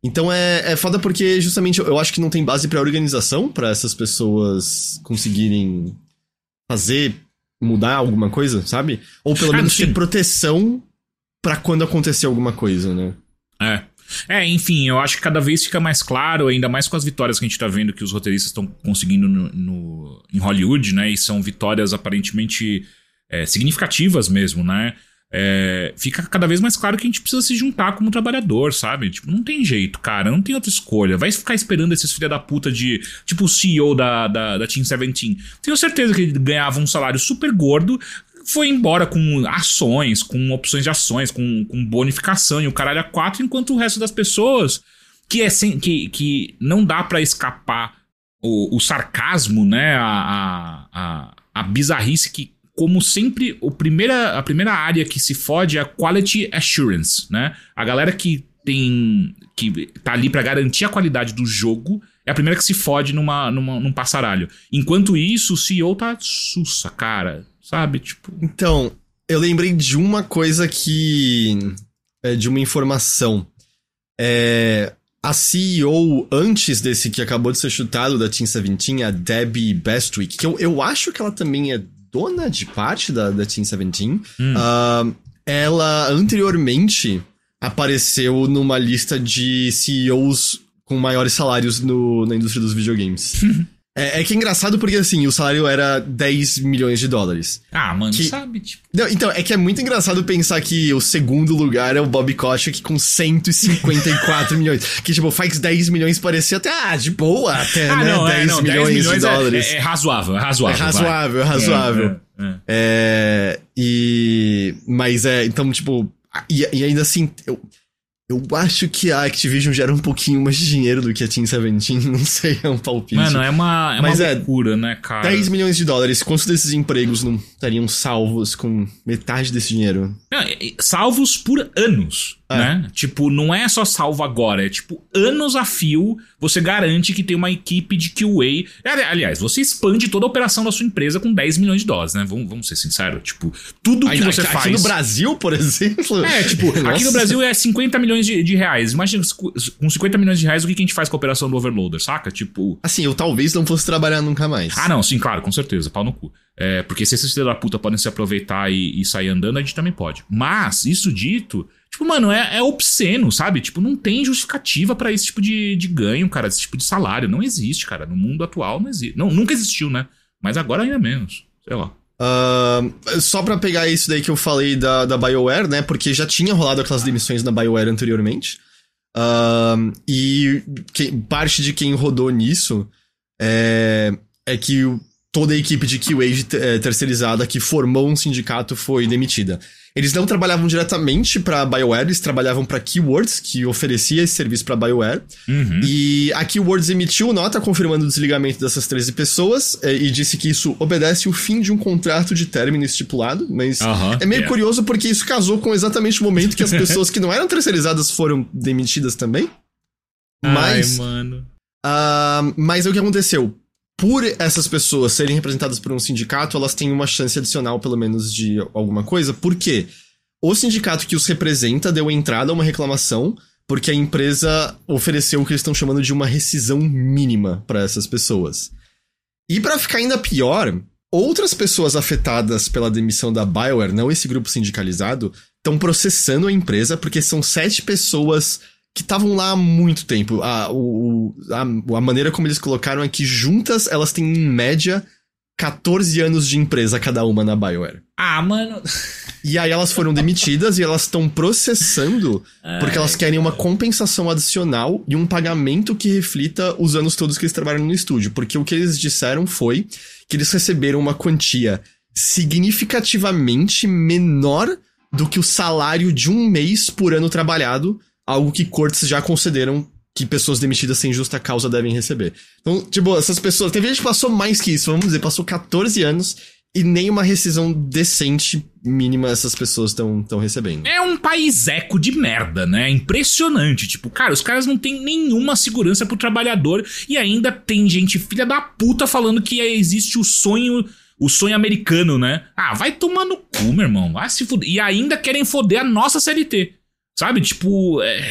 Então é, é foda porque justamente eu, eu acho que não tem base pra organização pra essas pessoas conseguirem fazer, mudar alguma coisa, sabe? Ou pelo Ah, menos sim. ter proteção pra quando acontecer alguma coisa, né? É. É, enfim, eu acho que cada vez fica mais claro, ainda mais com as vitórias que a gente tá vendo que os roteiristas estão conseguindo no, no- em Hollywood, né? E são vitórias aparentemente é, significativas mesmo, né? É, fica cada vez mais claro que a gente precisa se juntar como trabalhador, sabe? Tipo, não tem jeito, cara, não tem outra escolha. Vai ficar esperando esses filha da puta de. Tipo, o CEO da, da, da Team 17. Tenho certeza que ele ganhava um salário super gordo, foi embora com ações, com opções de ações, com, com bonificação e o caralho a quatro, enquanto o resto das pessoas, que é sem, que, que não dá pra escapar o, o sarcasmo, né? A, a, a, a bizarrice que, como sempre, o primeira, a primeira área que se fode é a quality assurance, né? A galera que tem. que tá ali pra garantir a qualidade do jogo é a primeira que se fode numa, numa, num passaralho. Enquanto isso, o CEO tá sussa, cara. Sabe? Tipo. Então, eu lembrei de uma coisa que. É, de uma informação. É, a CEO, antes desse que acabou de ser chutado da Team 17, a Debbie Bestwick, que eu, eu acho que ela também é dona de parte da, da Team 17, Hum. ah, ela anteriormente apareceu numa lista de CEOs com maiores salários no- na indústria dos videogames. É, é que é engraçado porque, assim, o salário era 10 milhões de dólares. Ah, mano, Que- sabe? Tipo, Não, então, é que é muito engraçado pensar que o segundo lugar é o Bob Kotick com 154 milhões. Que, tipo, faz 10 milhões parecer até, ah, de boa, até, ah, né? não, 10, é, não, 10 milhões, milhões, de é- dólares. É, é razoável, é razoável. É razoável, é vai. razoável. É. É, e. Mas é, então, tipo. E, e ainda assim, eu, eu acho que a Activision gera um pouquinho mais de dinheiro do que a Team 17, não sei, é um palpite. Mano, é uma, é uma Mas é, loucura, né, cara? 10 milhões de dólares, quantos desses empregos não estariam salvos com metade desse dinheiro? É- é- salvos por anos, É. né? Tipo, não é só salvo agora, é tipo, anos a fio, você garante que tem uma equipe de QA. Ali- Aliás, você expande toda a operação da sua empresa com 10 milhões de dólares, né? Vamos, vamos ser sinceros. Tipo, tudo que você aqui, faz. aqui no Brasil, por exemplo. É, tipo, aqui Nossa. no Brasil é 50 milhões de, de reais. Imagina, com 50 milhões de reais, o que que a gente faz com a operação do Overloader, saca? Tipo. Assim, eu talvez não fosse trabalhar nunca mais. Ah, não, sim, claro, com certeza, pau no cu. É, porque se esses filhos da puta podem se aproveitar e, e sair andando, a gente também pode. Mas, isso dito, tipo, mano, é, é obsceno, sabe? Tipo, não tem justificativa pra esse tipo de, de ganho, cara, esse tipo de salário. Não existe, cara. No mundo atual não existe. Não, nunca existiu, né? Mas agora ainda menos. Sei lá. Ahn, só pra pegar isso daí que eu falei da, da BioWare, né? Porque já tinha rolado aquelas demissões na BioWare anteriormente. Ahn, e quem- parte de quem rodou nisso é, é que toda a equipe de QA eh, terceirizada que formou um sindicato foi demitida. Eles não trabalhavam diretamente pra BioWare, eles trabalhavam pra Keywords, que oferecia esse serviço pra BioWare. Uhum. E a Keywords emitiu nota confirmando o desligamento dessas 13 pessoas eh, e disse que isso obedece o fim de um contrato de término estipulado, mas Aham, é meio yeah. curioso porque isso casou com exatamente o momento que as pessoas que não eram terceirizadas foram demitidas também. Mas, Ai, mano. ah, mas é o que aconteceu. Por essas pessoas serem representadas por um sindicato, elas têm uma chance adicional, pelo menos, de alguma coisa. Por quê? O sindicato que os representa deu entrada a uma reclamação porque a empresa ofereceu o que eles estão chamando de uma rescisão mínima para essas pessoas. E para ficar ainda pior, outras pessoas afetadas pela demissão da BioWare, não esse grupo sindicalizado, estão processando a empresa porque são sete pessoas que estavam lá há muito tempo. A, o, a, a maneira como eles colocaram é que juntas elas têm, em média, 14 anos de empresa cada uma na BioWare. Ah, mano. E aí elas foram demitidas e elas estão processando porque elas querem uma compensação adicional e um pagamento que reflita os anos todos que eles trabalham no estúdio. Porque o que eles disseram foi que eles receberam uma quantia significativamente menor do que o salário de um mês por ano trabalhado, algo que cortes já concederam que pessoas demitidas sem justa causa devem receber. Então, tipo, essas pessoas. Teve gente que passou mais que isso, vamos dizer, passou 14 anos e nem uma rescisão decente mínima essas pessoas estão recebendo. É um paiseco de merda, né? Impressionante. Tipo, cara, os caras não têm nenhuma segurança pro trabalhador e ainda tem gente filha da puta falando que existe o sonho. O sonho americano, né? Ah, vai tomar no cu, meu irmão. Vai se fuder. E ainda querem foder a nossa CLT. Sabe? Tipo. É...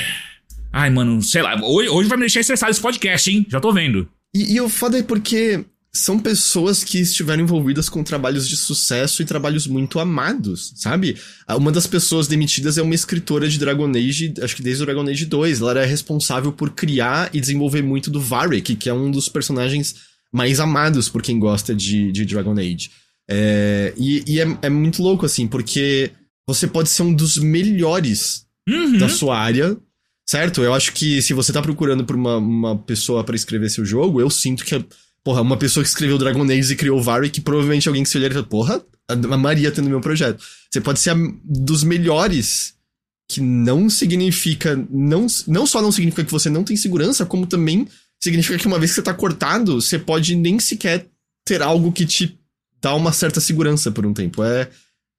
Ai, mano, sei lá. Hoje, hoje vai me deixar estressado esse podcast, hein? Já tô vendo. E, e o foda é porque são pessoas que estiveram envolvidas com trabalhos de sucesso e trabalhos muito amados, sabe? Ah, Uma das pessoas demitidas é uma escritora de Dragon Age, acho que desde o Dragon Age 2. Ela era responsável por criar e desenvolver muito do Varric, que é um dos personagens mais amados por quem gosta de, de Dragon Age. É, e e é, é muito louco, assim, porque você pode ser um dos melhores Uhum. da sua área, certo? Eu acho que se você tá procurando por uma, uma pessoa pra escrever seu jogo, eu sinto que, porra, uma pessoa que escreveu Dragon Age e criou Varric, provavelmente alguém que se olhar e fala, porra, a Maria tá no meu projeto. Você pode ser a- dos melhores, que não significa, não, não só não significa que você não tem segurança, como também significa que uma vez que você tá cortado, você pode nem sequer ter algo que te dá uma certa segurança por um tempo. É,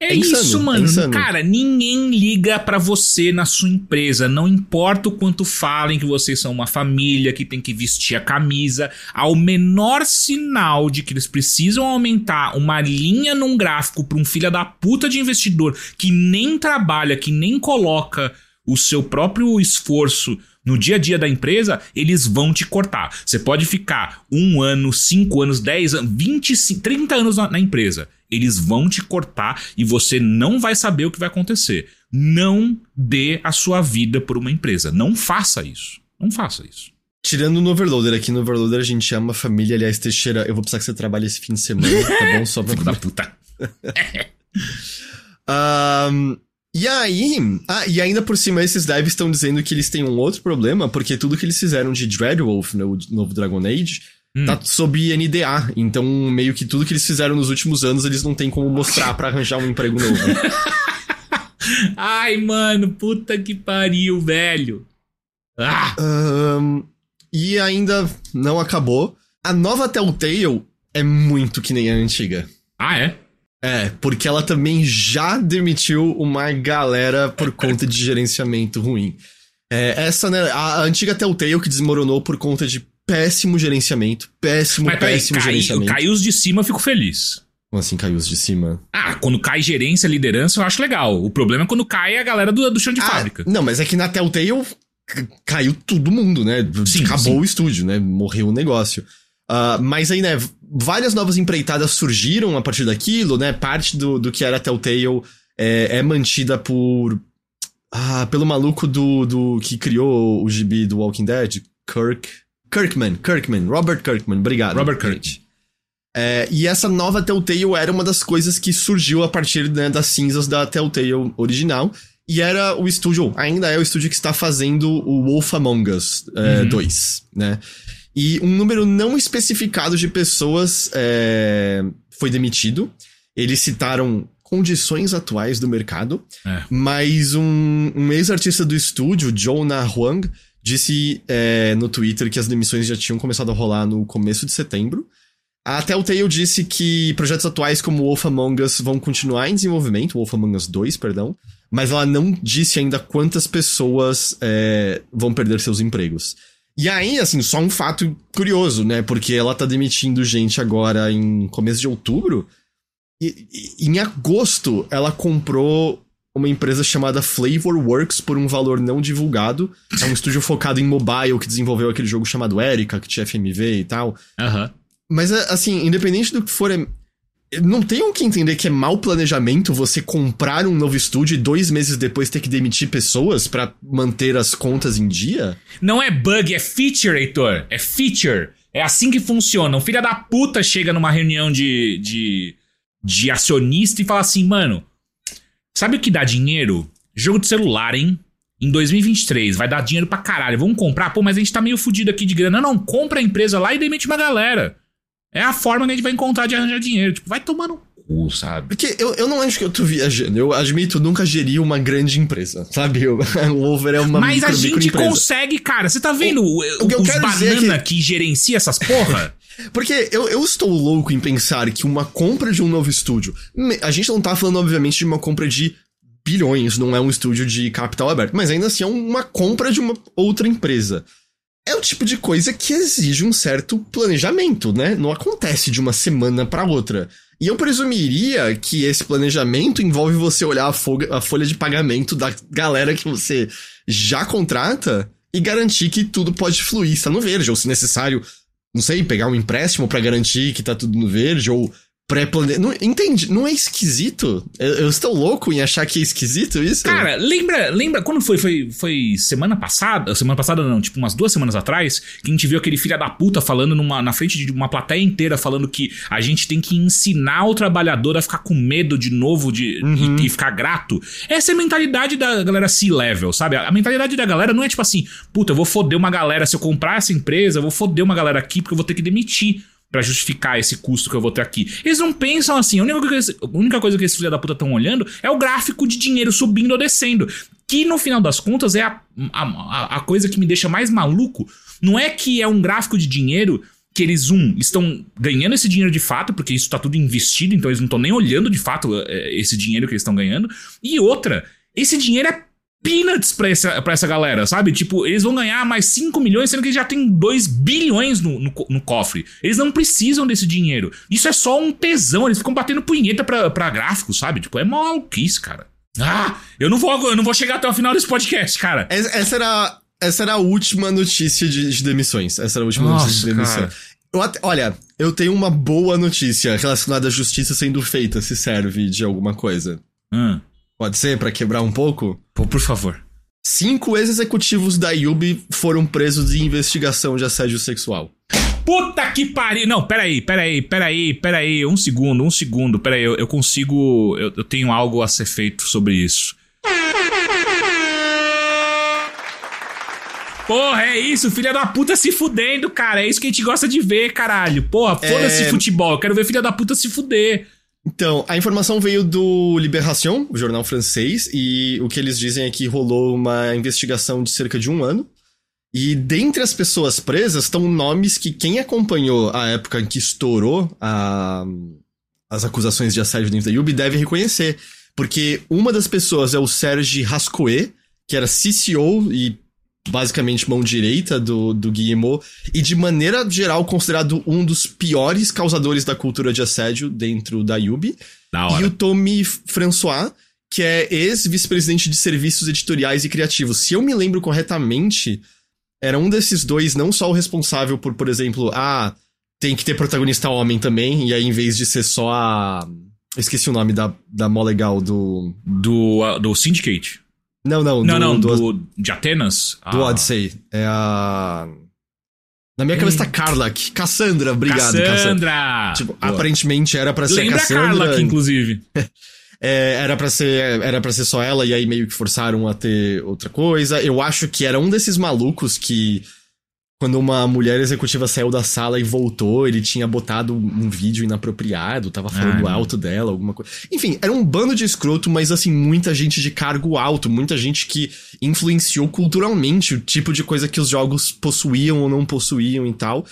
É, É insano, isso, é mano. insano. Cara, ninguém liga pra você na sua empresa. Não importa o quanto falem que vocês são uma família que tem que vestir a camisa. Ao menor sinal de que eles precisam aumentar uma linha num gráfico pra um filho da puta de investidor que nem trabalha, que nem coloca o seu próprio esforço no dia a dia da empresa, eles vão te cortar. Você pode ficar um ano, cinco anos, dez anos, 25, 30 anos na, na empresa. Eles vão te cortar e você não vai saber o que vai acontecer. Não dê a sua vida por uma empresa. Não faça isso. Não faça isso. Tirando no Overloader, aqui no Overloader a gente ama a família. Aliás, Teixeira, eu vou precisar que você trabalhe esse fim de semana, tá bom? Só pra... da puta. um, e aí, ah, e ainda por cima, esses devs estão dizendo que eles têm um outro problema, porque tudo que eles fizeram de Dreadwolf, no né, novo Dragon Age, hum. tá sob NDA. Então, meio que tudo que eles fizeram nos últimos anos, eles não têm como mostrar para arranjar um emprego novo. Ai, mano, puta que pariu, velho. Ah! Um, e ainda não acabou. A nova Telltale é muito que nem a antiga. Ah, é? É, porque ela também já demitiu uma galera por conta de gerenciamento ruim. É, essa, né, a, a antiga Telltale que desmoronou por conta de péssimo gerenciamento, péssimo, Mas, péssimo cai, gerenciamento. Caiu os de cima, eu fico feliz. Como assim caiu os de cima? Ah, quando cai gerência, liderança, eu acho legal. O problema é quando cai a galera do, do chão de ah, fábrica. Não, mas é que na Telltale caiu todo mundo, né? Sim, Acabou sim. o estúdio, né? Morreu o negócio. Uh, mas aí, né, várias novas empreitadas surgiram a partir daquilo, né? Parte do, do que era Telltale é, é mantida por. Ah, pelo maluco do, do que criou o gibi do Walking Dead, Kirk. Kirkman, Kirkman, Robert Kirkman, obrigado. Robert Kirkman. É, e essa nova Telltale era uma das coisas que surgiu a partir né, das cinzas da Telltale original. E era o estúdio, ainda é o estúdio que está fazendo o Wolf Among Us 2, é, uhum. né? E um número não especificado de pessoas é, foi demitido. Eles citaram condições atuais do mercado, é. mas um, um ex-artista do estúdio, Jonah Huang, disse é, no Twitter que as demissões já tinham começado a rolar no começo de setembro. A Telltale disse que projetos atuais como Wolf Among Us vão continuar em desenvolvimento, Wolf Among Us 2, perdão, mas ela não disse ainda quantas pessoas é, vão perder seus empregos. E aí, assim, só um fato curioso, né? Porque ela tá demitindo gente agora em começo de outubro. E, e em agosto, ela comprou uma empresa chamada Flavor Works por um valor não divulgado. É um estúdio focado em mobile que desenvolveu aquele jogo chamado Erika, que tinha FMV e tal. Aham. Mas, assim, independente do que for, é não tem o que entender que é mau planejamento você comprar um novo estúdio e dois meses depois ter que demitir pessoas para manter as contas em dia? Não é bug, é feature, Heitor. É feature. É assim que funciona. Um filho da puta chega numa reunião de, de, de acionista e fala assim, mano, sabe o que dá dinheiro? Jogo de celular, hein? Em 2023, vai dar dinheiro pra caralho. Vamos comprar? Pô, mas a gente tá meio fudido aqui de grana. Não, não, compra a empresa lá e demite uma galera. É a forma que a gente vai encontrar de arranjar dinheiro. Tipo, vai tomar no cu, sabe? Porque eu, eu não acho que eu tô viajando. Eu admito, nunca geri uma grande empresa, sabe? o Over é uma Mas micro, a gente consegue, cara. Você tá vendo o, o, o os é banana que... que gerencia essas porra? Porque eu, eu estou louco em pensar que uma compra de um novo estúdio. A gente não tá falando, obviamente, de uma compra de bilhões, não é um estúdio de capital aberto, mas ainda assim é uma compra de uma outra empresa é o tipo de coisa que exige um certo planejamento, né? Não acontece de uma semana para outra. E eu presumiria que esse planejamento envolve você olhar a, folha, a folha de pagamento da galera que você já contrata e garantir que tudo pode fluir, está no verde, ou se necessário, não sei, pegar um empréstimo para garantir que tá tudo no verde, ou pré-planejado. Não, entende? Não é esquisito? Eu, eu, estou louco em achar que é esquisito isso? Cara, lembra, lembra quando foi? Foi, foi semana passada? Semana passada não, tipo umas duas semanas atrás, que a gente viu aquele filho da puta falando numa, na frente de uma plateia inteira, falando que a gente tem que ensinar o trabalhador a ficar com medo de novo de, uhum. e, e, ficar grato. Essa é a mentalidade da galera C-level, sabe? A, a mentalidade da galera não é tipo assim, puta, eu vou foder uma galera se eu comprar essa empresa, eu vou foder uma galera aqui porque eu vou ter que demitir para justificar esse custo que eu vou ter aqui. Eles não pensam assim. A única coisa única coisa que esses filhos da puta estão olhando é o gráfico de dinheiro subindo ou descendo. Que no final das contas é a, a, a coisa que me deixa mais maluco. Não é que é um gráfico de dinheiro que eles, um, estão ganhando esse dinheiro de fato, porque isso tá tudo investido, então eles não estão nem olhando de fato é, esse dinheiro que eles estão ganhando. E outra, esse dinheiro é peanuts pra essa, pra essa galera, sabe? Tipo, eles vão ganhar mais 5 milhões, sendo que eles já tem 2 bilhões no, no, no, cofre. Eles não precisam desse dinheiro. Isso é só um tesão, eles ficam batendo punheta pra, pra gráficos, sabe? Tipo, é maluquice, cara. Ah, eu não vou, eu não vou chegar até o final desse podcast, cara. Essa era, essa era a última notícia de, de demissões. Essa era a última Nossa, notícia de demissão. Eu até, olha, eu tenho uma boa notícia relacionada à justiça sendo feita, se serve de alguma coisa. Hum. Pode ser, para quebrar um pouco? Pô, por favor. Cinco ex-executivos da Yubi foram presos em investigação de assédio sexual. Puta que pariu! Não, peraí, peraí, peraí, peraí. Um segundo, um segundo. Peraí, eu, eu consigo. Eu, eu tenho algo a ser feito sobre isso. Porra, é isso, filha da puta se fudendo, cara. É isso que a gente gosta de ver, caralho. Porra, foda-se É- futebol. Eu quero ver filha da puta se fuder. Então, a informação veio do Libération, o jornal francês, e o que eles dizem é que rolou uma investigação de cerca de um ano. E dentre as pessoas presas estão nomes que quem acompanhou a época em que estourou a- as acusações de assédio dentro da Yubi deve reconhecer. Porque uma das pessoas é o Serge Rascoe, que era CCO e basicamente mão direita do, do Guillemot, e de maneira geral considerado um dos piores causadores da cultura de assédio dentro da Yubi. E o Tommy François, que é ex-vice-presidente de serviços editoriais e criativos. Se eu me lembro corretamente, era um desses dois, não só o responsável por, por exemplo, ah, tem que ter protagonista homem também, e aí em vez de ser só a. Esqueci o nome da, da mó legal do. Do, uh, do Syndicate. Não, não, Não, do, não, do, do, de Atenas. do Ah, Odyssey. É a. Na minha cabeça tá Karlak. Cassandra, obrigado, Cassandra. Cassandra! Tipo, Boa. aparentemente era pra ser Lembra a Cassandra. Aqui, inclusive. É, era para ser era para ser só ela e aí meio que forçaram a ter outra coisa. Eu acho que era um desses malucos que quando uma mulher executiva saiu da sala e voltou, ele tinha botado um vídeo inapropriado, tava falando Ah, alto dela, alguma coisa. Enfim, era um bando de escroto, mas assim, muita gente de cargo alto, muita gente que influenciou culturalmente o tipo de coisa que os jogos possuíam ou não possuíam e tal.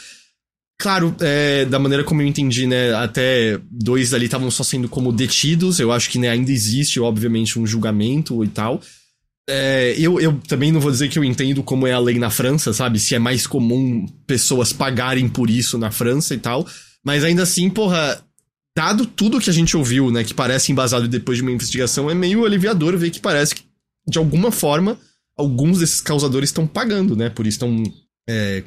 Claro, é, da maneira como eu entendi, né, até dois ali estavam só sendo como detidos. Eu acho que né, ainda existe, obviamente, um julgamento e tal. É, eu, eu também não vou dizer que eu entendo como é a lei na França, sabe? Se é mais comum pessoas pagarem por isso na França e tal. Mas ainda assim, porra, dado tudo que a gente ouviu, né, que parece embasado depois de uma investigação, é meio aliviador ver que parece que, de alguma forma, alguns desses causadores estão pagando, né? Por isso estão. é,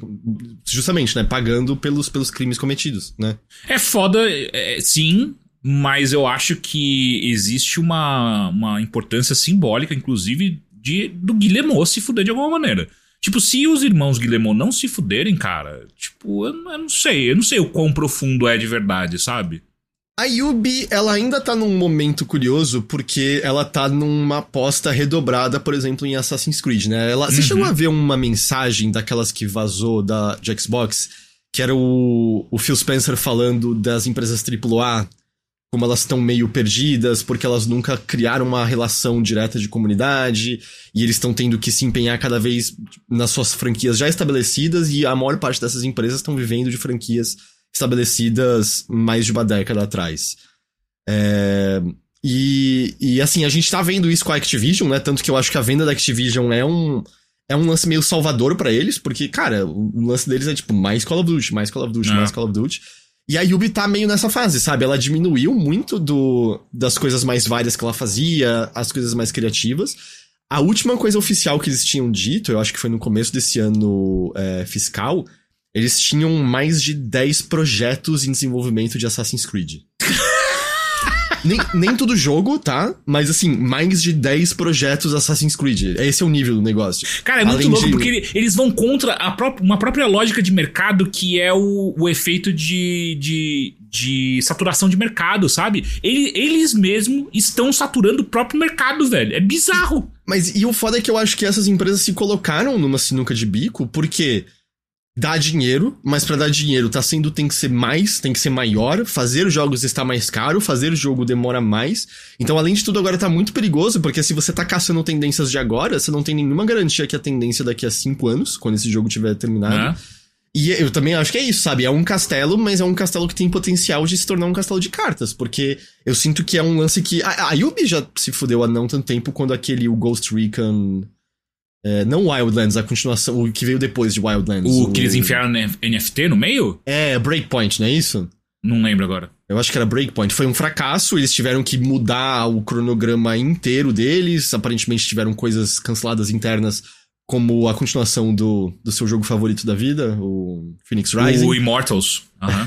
justamente, né? Pagando pelos, pelos crimes cometidos, né? É foda, é, sim, mas eu acho que existe uma, uma importância simbólica, inclusive, de, do Guillemot se fuder de alguma maneira. Tipo, se os irmãos Guillemot não se fuderem, cara, tipo, eu, não- eu não sei, eu não sei o quão profundo é de verdade, sabe? A Yubi, ela ainda tá num momento curioso porque ela tá numa aposta redobrada, por exemplo, em Assassin's Creed, né? Ela, Você Uhum. chegou a ver uma mensagem daquelas que vazou da, de Xbox, que era o, o Phil Spencer falando das empresas AAA, como elas estão meio perdidas, porque elas nunca criaram uma relação direta de comunidade, e eles estão tendo que se empenhar cada vez nas suas franquias já estabelecidas, e a maior parte dessas empresas estão vivendo de franquias estabelecidas mais de uma década atrás. É, e, e assim, a gente tá vendo isso com a Activision, né? Tanto que eu acho que a venda da Activision é um, é um lance meio salvador pra eles, porque, cara, o, o lance deles é tipo mais Call of Duty, mais Call of Duty, É. mais Call of Duty. E a Yubi tá meio nessa fase, sabe? Ela diminuiu muito do, das coisas mais várias que ela fazia, as coisas mais criativas. A última coisa oficial que eles tinham dito, eu acho que foi no começo desse ano é, fiscal, eles tinham mais de 10 projetos em desenvolvimento de Assassin's Creed. nem, nem todo jogo, tá? Mas assim, mais de 10 projetos Assassin's Creed. Esse é o nível do negócio. Cara, é muito Além louco de- porque ele- eles vão contra a pró- uma própria lógica de mercado que é o, o efeito de, de, de saturação de mercado, sabe? Ele- eles mesmos estão saturando o próprio mercado, velho. É bizarro. Mas e o foda é que eu acho que essas empresas se colocaram numa sinuca de bico porque dá dinheiro, mas pra dar dinheiro tá sendo tem que ser mais, tem que ser maior, fazer jogos está mais caro, fazer jogo demora mais. Então, além de tudo, agora tá muito perigoso, porque se você tá caçando tendências de agora, você não tem nenhuma garantia que a tendência daqui a cinco anos, quando esse jogo tiver terminado. né? E eu também acho que é isso, sabe? É um castelo, mas é um castelo que tem potencial de se tornar um castelo de cartas, porque eu sinto que é um lance que. A, a Yubi já se fudeu há não tanto tempo quando aquele o Ghost Recon. É, não Wildlands, a continuação, o que veio depois de Wildlands. O que eles enfiaram no NFT no meio? É, Breakpoint, não é isso? Não lembro agora. Eu acho que era Breakpoint. Foi um fracasso, eles tiveram que mudar o cronograma inteiro deles. Aparentemente tiveram coisas canceladas internas, como a continuação do, do seu jogo favorito da vida, o Phoenix Rising. O Immortals. Aham.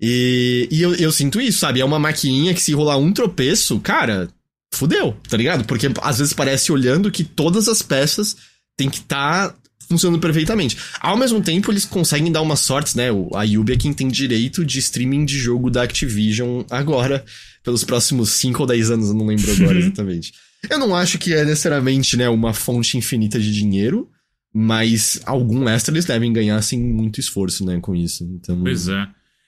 E, e eu, eu sinto isso, sabe? É uma maquininha que se rolar um tropeço, cara, fudeu, tá ligado? Porque às vezes parece olhando que todas as peças têm que estar tá funcionando perfeitamente. Ao mesmo tempo, eles conseguem dar umas sortes, né? A Yubi é quem tem direito de streaming de jogo da Activision agora, pelos próximos 5 ou 10 anos, eu não lembro agora exatamente. Eu não acho que é necessariamente, né, uma fonte infinita de dinheiro, mas algum extra eles devem ganhar sem muito esforço, né, com isso. Então... Pois é.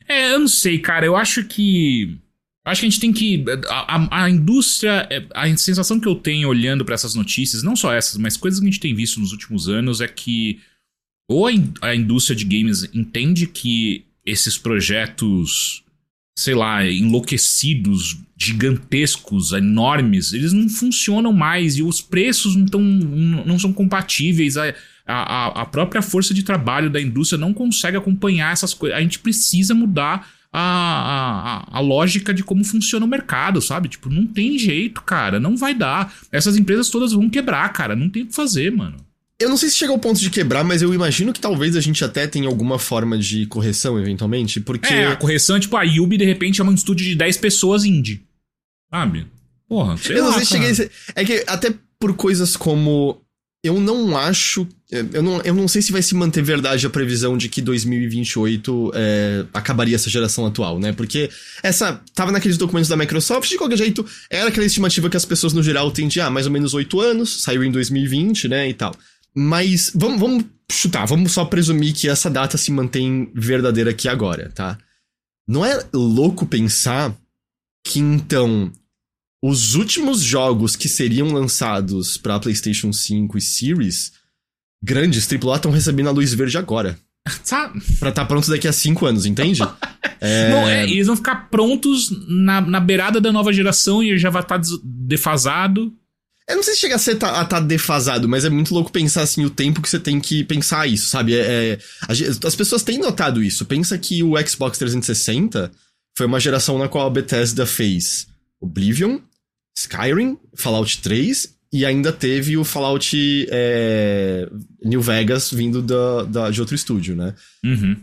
É, eu não sei, cara. Eu acho que. Acho que a gente tem que. A, a, a indústria. É, a sensação que eu tenho olhando para essas notícias, não só essas, mas coisas que a gente tem visto nos últimos anos, é que. Ou a, a indústria de games entende que esses projetos sei lá, enlouquecidos, gigantescos, enormes, eles não funcionam mais e os preços não, tão, não são compatíveis. A, a, a própria força de trabalho da indústria não consegue acompanhar essas coisas. A gente precisa mudar a, a, a, lógica de como funciona o mercado, sabe? Tipo, não tem jeito, cara. Não vai dar. Essas empresas todas vão quebrar, cara. Não tem o que fazer, mano. Eu não sei se chega ao ponto de quebrar, mas eu imagino que talvez a gente até tenha alguma forma de correção, eventualmente, porque... É, a correção é tipo, a Yubi, de repente, é um estúdio de 10 pessoas indie. Sabe? Porra, sei eu lá, não sei se cheguei a ser... É que até por coisas como... Eu não acho... Eu não, eu não sei se vai se manter verdade a previsão de que 2028 é, acabaria essa geração atual, né? Porque essa... Tava naqueles documentos da Microsoft, de qualquer jeito, era aquela estimativa que as pessoas no geral têm de, ah, mais ou menos 8 anos, saiu em 2020, né, e tal. Mas vamos, vamos chutar, vamos só presumir que essa data se mantém verdadeira aqui agora, tá? Não é louco pensar que então os últimos jogos que seriam lançados para PlayStation 5 e Series grandes AAA estão recebendo a luz verde agora. Sabe? Pra estar tá pronto daqui a 5 anos, entende? é... Não, é, eles vão ficar prontos na, na beirada da nova geração e já vai estar tá defasado. Eu não sei se chega a ser tá, a tá defasado, mas é muito louco pensar assim o tempo que você tem que pensar isso, sabe? É, é, as pessoas têm notado isso. Pensa que o Xbox 360 foi uma geração na qual a Bethesda fez Oblivion, Skyrim, Fallout 3 e ainda teve o Fallout é, New Vegas vindo da, da, de outro estúdio, né? Uhum.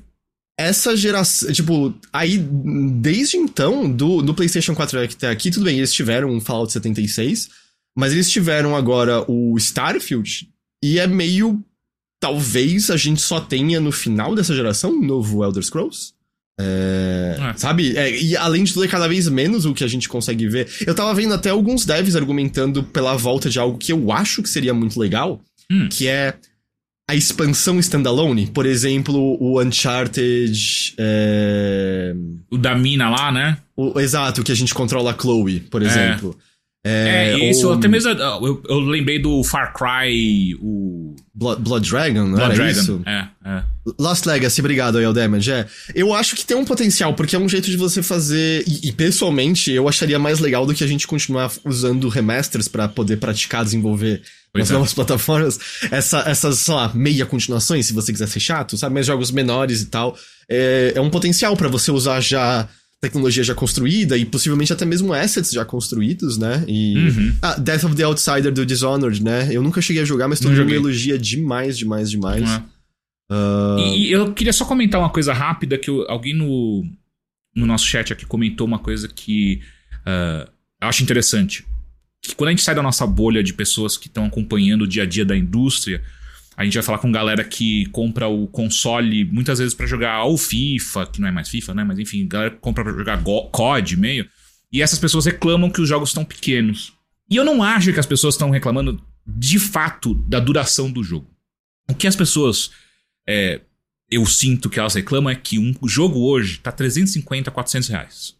Essa geração, tipo, aí desde então, do, do PlayStation 4 até aqui, tudo bem, eles tiveram um Fallout 76 mas eles tiveram agora o Starfield e é meio. Talvez a gente só tenha no final dessa geração um novo Elder Scrolls. É, é. Sabe? É, e além de tudo, é cada vez menos o que a gente consegue ver. Eu tava vendo até alguns devs argumentando pela volta de algo que eu acho que seria muito legal, hum. que é a expansão standalone. Por exemplo, o Uncharted. É... O da mina lá, né? O, exato, que a gente controla a Chloe, por é. exemplo. É, é isso, ou... até mesmo. Eu, eu, lembrei do Far Cry, o. Blood, Blood Dragon, não Blood era Dragon. isso? É, é. Lost Legacy, obrigado aí, Damage. É. Eu acho que tem um potencial, porque é um jeito de você fazer. E, e pessoalmente, eu acharia mais legal do que a gente continuar usando remasters para poder praticar, desenvolver pois nas é. novas plataformas. Essa, essas, sei lá, meia continuações, se você quiser ser chato, sabe? Mais jogos menores e tal. É, é um potencial para você usar já tecnologia já construída e possivelmente até mesmo assets já construídos, né? E. Uhum. Ah, Death of the Outsider do Dishonored, né? Eu nunca cheguei a jogar, mas todo jogo elogia demais, demais, demais. Uh... E, e, eu queria só comentar uma coisa rápida que eu, alguém no, no nosso chat aqui comentou uma coisa que uh, eu acho interessante. Que quando a gente sai da nossa bolha de pessoas que estão acompanhando o dia a dia da indústria, a gente vai falar com galera que compra o console muitas vezes para jogar o FIFA, que não é mais FIFA, né? Mas enfim, galera que compra pra jogar COD meio. E essas pessoas reclamam que os jogos estão pequenos. E eu não acho que as pessoas estão reclamando de fato da duração do jogo. O que as pessoas. É, eu sinto que elas reclamam é que um jogo hoje tá 350, 400 reais.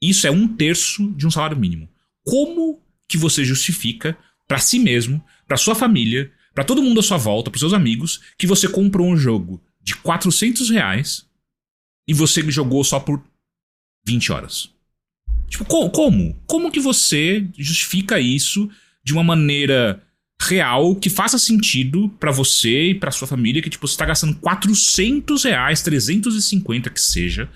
Isso é um terço de um salário mínimo. Como que você justifica para si mesmo, para sua família, para todo mundo à sua volta, para seus amigos, que você comprou um jogo de 400 reais e você jogou só por 20 horas. Tipo, co como? Como que você justifica isso de uma maneira real que faça sentido para você e para sua família que tipo você tá gastando 400 reais, 350 que seja,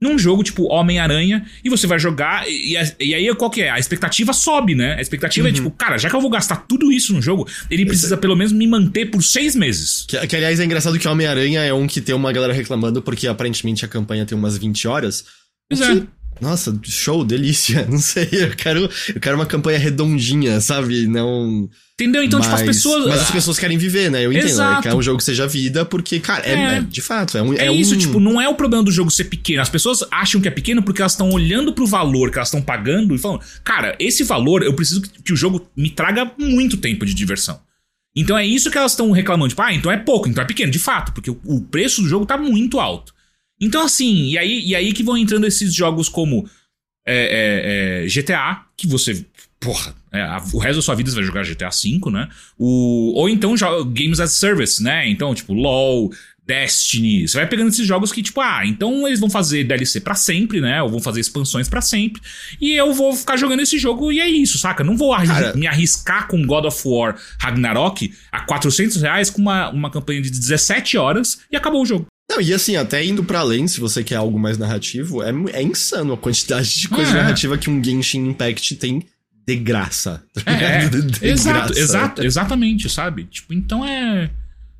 num jogo tipo Homem-Aranha e você vai jogar e, e, aí qual que é? A expectativa sobe, né? A expectativa é, uhum. é tipo, cara, já que eu vou gastar tudo isso no jogo, ele precisa pelo menos me manter por seis meses. Que, que aliás é engraçado que Homem-Aranha é um que tem uma galera reclamando porque aparentemente a campanha tem umas 20 horas. Pois é. Nossa, show, delícia. Não sei, eu quero, eu quero uma campanha redondinha, sabe? Não. Entendeu? Então, mas, tipo, as pessoas. Mas as pessoas querem viver, né? Eu entendo. Exato. Né? É um jogo que seja vida, porque, cara, é, É. é- de fato, é um. É, É, isso, um... tipo, não é o problema do jogo ser pequeno. As pessoas acham que é pequeno porque elas estão olhando pro valor que elas estão pagando e falando, cara, esse valor eu preciso que, que o jogo me traga muito tempo de diversão. Então é isso que elas estão reclamando. Tipo, ah, então é pouco, então é pequeno, de fato, porque o, o preço do jogo tá muito alto. Então, assim, e aí, e aí que vão entrando esses jogos como é, é, é, GTA, que você. Porra, é, a- o resto da sua vida você vai jogar GTA V, né? O, ou então Games as a Service, né? Então, tipo, LOL, Destiny. Você vai pegando esses jogos que, tipo, ah, então eles vão fazer DLC pra sempre, né? Ou vão fazer expansões pra sempre. E eu vou ficar jogando esse jogo e é isso, saca? Não vou Cara- me arriscar com God of War Ragnarok a 400 reais com uma, uma campanha de 17 horas e acabou o jogo. Não, e assim, até indo pra além, se você quer algo mais narrativo, é, é insano a quantidade de coisa É. narrativa que um Genshin Impact tem de graça. tá É, ligado? De exato, graça. exato, exatamente, sabe? Tipo, então é.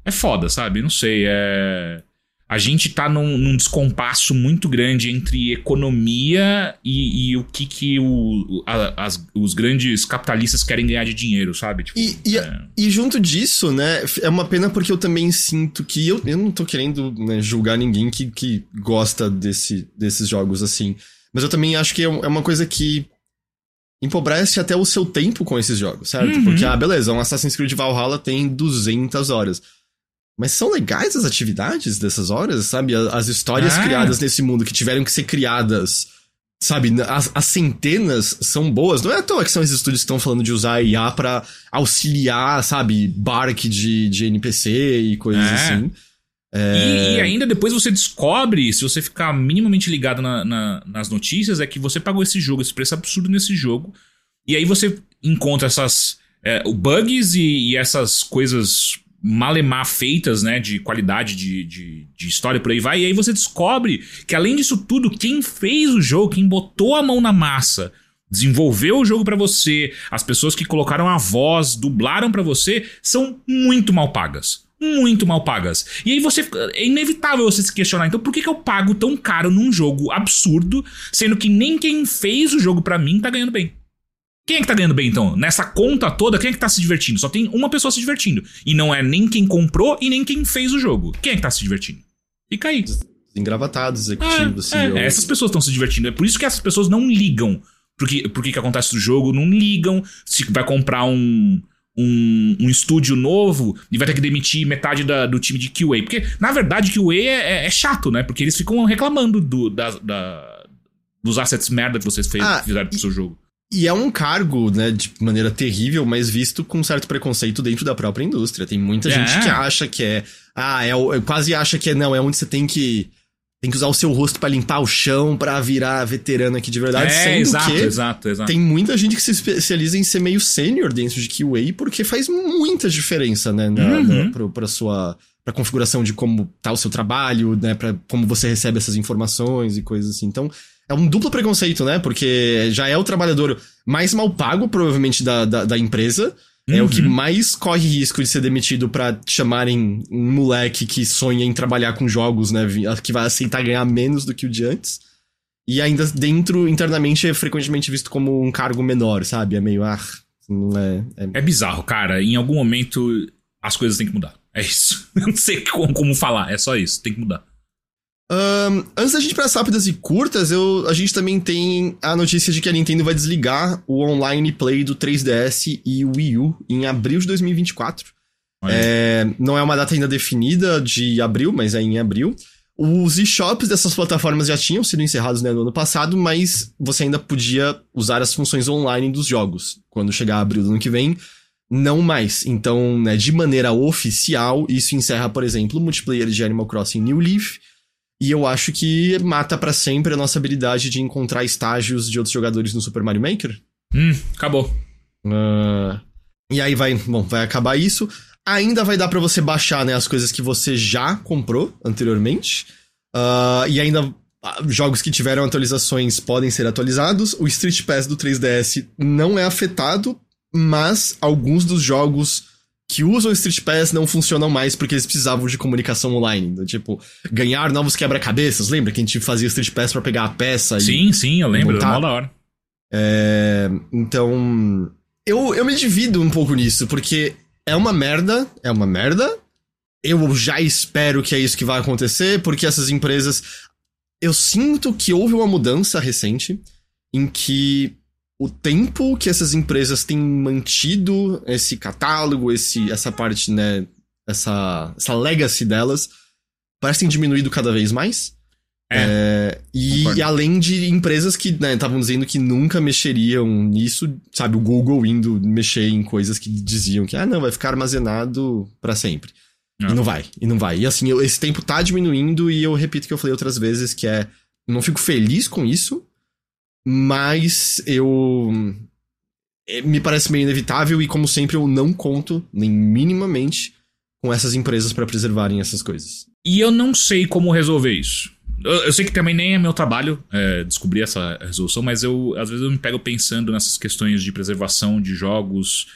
É foda, sabe? Não sei, é. A gente tá num, num descompasso muito grande entre economia e, e o que, que o, a- as- os grandes capitalistas querem ganhar de dinheiro, sabe? Tipo, E, e, é. e junto disso, né, é uma pena porque eu também sinto que eu, eu não tô querendo né, julgar ninguém que, que gosta desse, desses jogos assim. Mas eu também acho que é é uma coisa que empobrece até o seu tempo com esses jogos, certo? Uhum. Porque, ah, beleza, um Assassin's Creed Valhalla tem 200 horas. Mas são legais as atividades dessas horas, sabe? As histórias Ah. criadas nesse mundo que tiveram que ser criadas, sabe? As, as centenas são boas. Não é à toa que são esses estúdios que estão falando de usar a IA pra auxiliar, sabe? Bark de, de NPC e coisas É. assim. E, e ainda depois você descobre, se você ficar minimamente ligado na- na- nas notícias, é que você pagou esse jogo, esse preço absurdo nesse jogo. E aí você encontra essas é, bugs e, e essas coisas malemar feitas, né, de qualidade de, de, de história por aí vai. E aí você descobre que além disso tudo, quem fez o jogo, quem botou a mão na massa, desenvolveu o jogo pra você, as pessoas que colocaram a voz, dublaram pra você, são muito mal pagas. Muito mal pagas. E aí você. É inevitável você se questionar. Então, por que, que eu pago tão caro num jogo absurdo, sendo que nem quem fez o jogo pra mim tá ganhando bem? Quem é que tá ganhando bem, então? Nessa conta toda, quem é que tá se divertindo? Só tem uma pessoa se divertindo. E não é nem quem comprou e nem quem fez o jogo. Quem é que tá se divertindo? Fica aí. Engravatados, executivos, É, é, essas pessoas estão se divertindo. É por isso que essas pessoas não ligam pro que, pro que, que acontece no jogo, não ligam se vai comprar um, um, um estúdio novo e vai ter que demitir metade da- do time de QA. Porque, na verdade, QA é, é- é chato, né? Porque eles ficam reclamando do, da, da- dos assets merda que vocês fez, Ah, fizeram pro seu jogo. E é um cargo, né, de maneira terrível, mas visto com certo preconceito dentro da própria indústria. Tem muita É. gente que acha que é. Ah, é, o- quase acha que é não, é onde você tem que. Tem que usar o seu rosto pra limpar o chão pra virar veterano aqui de verdade. É, exato, que exato, exato. tem muita gente que se especializa em ser meio sênior dentro de QA, porque faz muita diferença, né, na, Uhum. na, pro- pra sua. pra configuração de como tá o seu trabalho, né, pra como você recebe essas informações e coisas assim. Então, é um duplo preconceito, né? Porque já é o trabalhador mais mal pago, provavelmente, da, da, da empresa. É o que Uhum. mais corre risco de ser demitido pra chamarem um moleque que sonha em trabalhar com jogos, né? Que vai aceitar ganhar menos do que o de antes. E ainda dentro, internamente, é frequentemente visto como um cargo menor, sabe? É meio, ah, não é. é- É bizarro, cara. Em algum momento as coisas têm que mudar. É isso. Eu não sei como, como falar. É só isso. Tem que mudar. Ahn, antes da gente para as rápidas e curtas, eu, a gente também tem a notícia de que a Nintendo vai desligar o online play do 3DS e o Wii U em abril de 2024. Olha. É, não é uma data ainda definida de abril, mas é em abril. Os eShops dessas plataformas já tinham sido encerrados né, no ano passado, mas você ainda podia usar as funções online dos jogos. Quando chegar abril do ano que vem, não mais. Então, né, de maneira oficial, isso encerra, por exemplo, o multiplayer de Animal Crossing New Leaf. E eu acho que mata pra sempre a nossa habilidade de encontrar estágios de outros jogadores no Super Mario Maker. Hum, acabou. Ah, e aí vai, bom, vai acabar isso. Ainda vai dar pra você baixar, né, as coisas que você já comprou anteriormente. Ah, e ainda ah, jogos que tiveram atualizações podem ser atualizados. O Street Pass do 3DS não é afetado, mas alguns dos jogos que usam o Street Pass não funcionam mais porque eles precisavam de comunicação online. Então, tipo, ganhar novos quebra-cabeças. Lembra que a gente fazia Street Pass pra pegar a peça? Sim, sim, eu lembro. Montar? da hora. É, então, eu, eu me divido um pouco nisso, porque é uma merda, é uma merda. Eu já espero que é isso que vai acontecer, porque essas empresas. Eu sinto que houve uma mudança recente em que o tempo que essas empresas têm mantido esse catálogo, esse, essa parte, né, essa, essa legacy delas, parece ter diminuído cada vez mais. É, é, e, e, além de empresas que estavam né, dizendo que nunca mexeriam nisso, sabe, o Google indo mexer em coisas que diziam que, ah, não, vai ficar armazenado para sempre. E não vai, e não vai. E assim, eu, esse tempo tá diminuindo e eu repito o que eu falei outras vezes, que é, não fico feliz com isso, mas eu. É, me parece meio inevitável e, como sempre, eu não conto, nem minimamente, com essas empresas para preservarem essas coisas. E eu não sei como resolver isso. Eu, eu sei que também nem é meu trabalho é, descobrir essa resolução, mas eu às vezes eu me pego pensando nessas questões de preservação de jogos,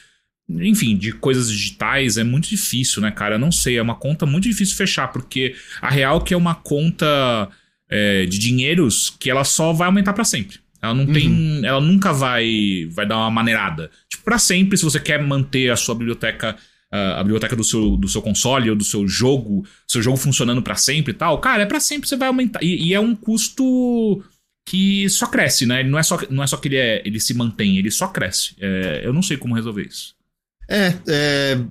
enfim, de coisas digitais, é muito difícil, né, cara? Eu não sei, é uma conta muito difícil fechar, porque a real que é uma conta é, de dinheiros que ela só vai aumentar para sempre. Ela não tem. Uhum. Ela nunca vai, vai dar uma maneirada. Tipo, pra sempre, se você quer manter a sua biblioteca. A biblioteca do seu, do seu console ou do seu jogo, seu jogo funcionando para sempre e tal, cara, é para sempre você vai aumentar. E, e, é um custo que só cresce, né? Não é só, não é só que ele, é, ele se mantém, ele só cresce. É, eu não sei como resolver isso. É, é,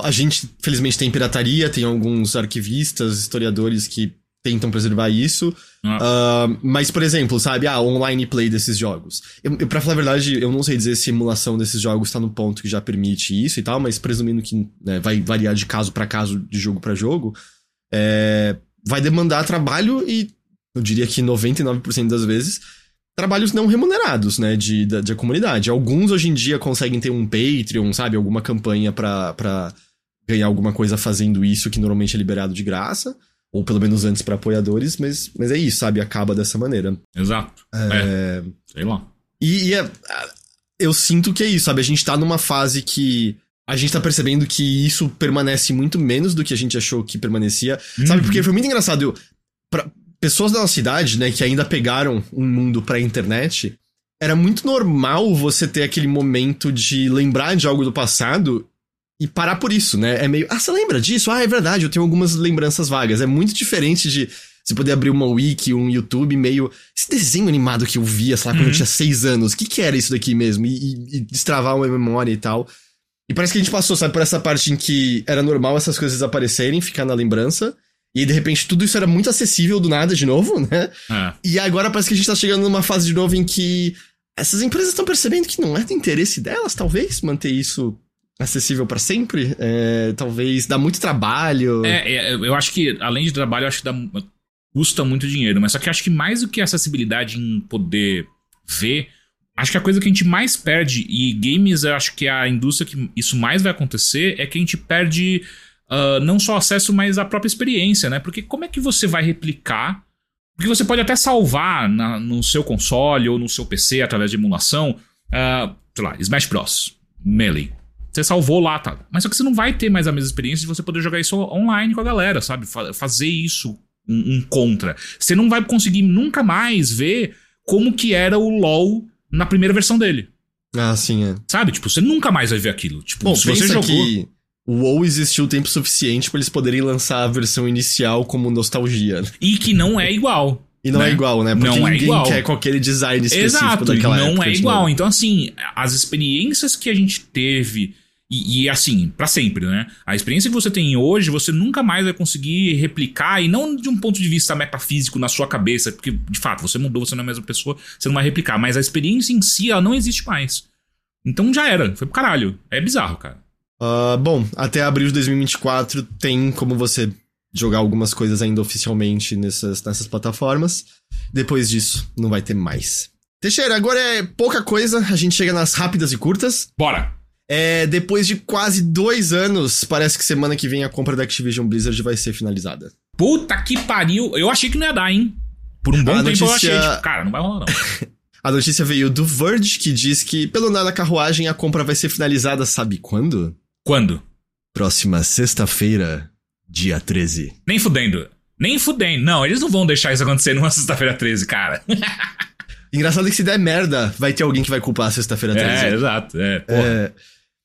a gente felizmente tem pirataria, tem alguns arquivistas, historiadores que tentam preservar isso. Ah. Uh, mas, por exemplo, sabe, a ah, online play desses jogos. Eu, eu, pra falar a verdade, eu não sei dizer se a emulação desses jogos tá no ponto que já permite isso e tal, mas presumindo que né, vai variar de caso para caso, de jogo para jogo, é, vai demandar trabalho e eu diria que 99% das vezes trabalhos não remunerados, né, de, da, de comunidade. Alguns hoje em dia conseguem ter um Patreon, sabe, alguma campanha pra, ganhar alguma coisa fazendo isso que normalmente é liberado de graça. Ou pelo menos antes para apoiadores, mas, mas é isso, sabe? Acaba dessa maneira. Exato. É... é. Sei lá. E, e é, eu sinto que é isso, sabe? A gente tá numa fase que a gente tá percebendo que isso permanece muito menos do que a gente achou que permanecia. Uhum. Sabe? Porque foi muito engraçado. Eu, pra, pessoas da nossa cidade, né, que ainda pegaram um mundo pra internet, era muito normal você ter aquele momento de lembrar de algo do passado e parar por isso, né? É meio, ah, você lembra disso? Ah, é verdade, eu tenho algumas lembranças vagas. É muito diferente de você poder abrir uma wiki, um YouTube, meio. Esse desenho animado que eu via, sei lá, quando uhum. eu tinha seis anos, o que, que era isso daqui mesmo? E, e, e, destravar uma memória e tal. E parece que a gente passou, sabe, por essa parte em que era normal essas coisas aparecerem, ficar na lembrança. E aí, de repente, tudo isso era muito acessível do nada de novo, né? É. E agora parece que a gente tá chegando numa fase de novo em que essas empresas estão percebendo que não é do interesse delas, talvez, manter isso acessível para sempre. É, talvez dá muito trabalho. É, é, eu acho que, além de trabalho, acho que dá, custa muito dinheiro. Mas só que acho que mais do que acessibilidade em poder ver, acho que a coisa que a gente mais perde, e games eu acho que é a indústria que isso mais vai acontecer, é que a gente perde uh, não só acesso, mas a própria experiência, né? Porque como é que você vai replicar? Porque você pode até salvar na, no seu console ou no seu PC através de emulação, uh, sei lá, Smash Bros. Melee. Você salvou lá, tá? Mas só que você não vai ter mais a mesma experiência de você poder jogar isso online com a galera, sabe? Fazer isso um, um contra. Você não vai conseguir nunca mais ver como que era o LoL na primeira versão dele. Ah, sim, é. Sabe? Tipo, você nunca mais vai ver aquilo. Tipo, Bom, se você jogou... que o WoW existiu tempo suficiente para eles poderem lançar a versão inicial como nostalgia. E que não é igual. E não é né? é igual, né? Porque não é ninguém igual. quer com aquele design específico Exato, daquela não época. é igual. Então, assim, as experiências que a gente teve e, e assim, para sempre, né? A experiência que você tem hoje, você nunca mais vai conseguir replicar, e não de um ponto de vista metafísico na sua cabeça, porque de fato você mudou, você não é a mesma pessoa, você não vai replicar, mas a experiência em si, ela não existe mais. Então já era, foi pro caralho. É bizarro, cara. Uh, bom, até abril de 2024 tem como você jogar algumas coisas ainda oficialmente nessas, nessas plataformas. Depois disso, não vai ter mais. Teixeira, agora é pouca coisa, a gente chega nas rápidas e curtas. Bora! É, depois de quase dois anos, parece que semana que vem a compra da Activision Blizzard vai ser finalizada. Puta que pariu! Eu achei que não ia dar, hein? Por um bom a tempo notícia... eu achei, tipo, cara, não vai rolar não. a notícia veio do Verge, que diz que, pelo nada carruagem, a compra vai ser finalizada, sabe quando? Quando? Próxima sexta-feira, dia 13. Nem fudendo. Nem fudendo. Não, eles não vão deixar isso acontecer numa sexta-feira 13, cara. Engraçado que se der merda, vai ter alguém que vai culpar a sexta-feira 13. É, exato. É, porra. É,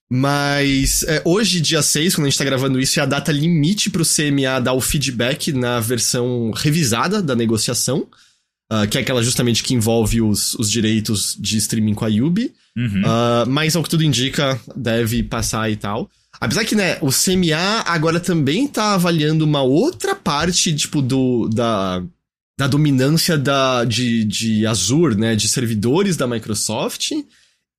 mas é, hoje, dia 6, quando a gente tá gravando isso, é a data limite pro CMA dar o feedback na versão revisada da negociação. ah, que é aquela justamente que envolve os, os direitos de streaming com a Yubi. Uhum. Ah, mas ao que tudo indica, deve passar e tal. Apesar que, né, o CMA agora também tá avaliando uma outra parte, tipo, do, da, da dominância da, de, de Azure, né, de servidores da Microsoft.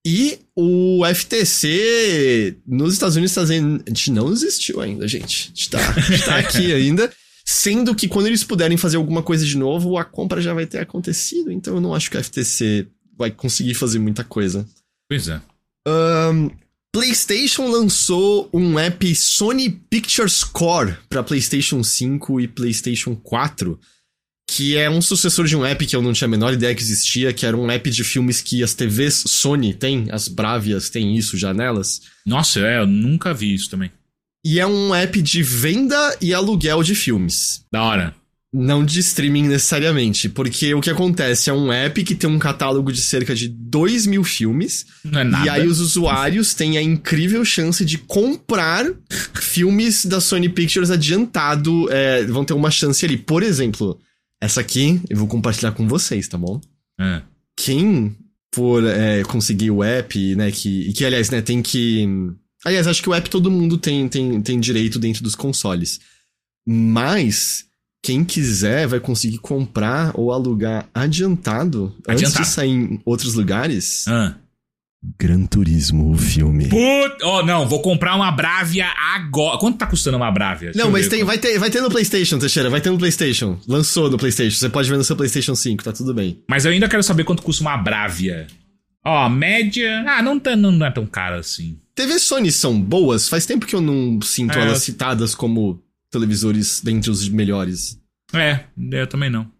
E o FTC nos Estados Unidos está dizendo, a gente não existiu ainda, gente. A gente tá, a gente tá aqui ainda. Sendo que quando eles puderem fazer alguma coisa de novo, a compra já vai ter acontecido. Então eu não acho que o FTC vai conseguir fazer muita coisa. Pois é. Ahn, PlayStation lançou um app Sony Pictures Core para PlayStation 5 e PlayStation 4, que é um sucessor de um app que eu não tinha a menor ideia que existia, que era um app de filmes que as TVs Sony têm, as Bravias têm isso já nelas. Nossa, é, eu nunca vi isso também. E é um app de venda e aluguel de filmes. Da hora. Não de streaming necessariamente, porque o que acontece é um app que tem um catálogo de cerca de 2 mil filmes. Não é nada. E aí os usuários têm a incrível chance de comprar filmes da Sony Pictures adiantado. é, vão ter uma chance ali. Por exemplo, essa aqui eu vou compartilhar com vocês, tá bom? É. Quem for é, conseguir o app, né, que, que aliás, né, tem que... Aliás, acho que o app todo mundo tem, tem, tem direito dentro dos consoles. Mas quem quiser vai conseguir comprar ou alugar adiantado, antes Adiantado. de sair em outros lugares. Ah. Gran Turismo, o filme. Put... Oh, não, vou comprar uma Bravia agora. Quanto tá custando uma Bravia? Deixa Não, mas ver tem, vai, ter, vai ter no PlayStation, Teixeira, vai ter no PlayStation. Lançou no PlayStation. Você pode ver no seu PlayStation 5, tá tudo bem. Mas eu ainda quero saber quanto custa uma Bravia. Ó, a média. Ah, não, tá, não é tão caro assim. TV Sony são boas, faz tempo que eu não sinto É, elas eu- citadas como televisores dentre os melhores. É, eu também não.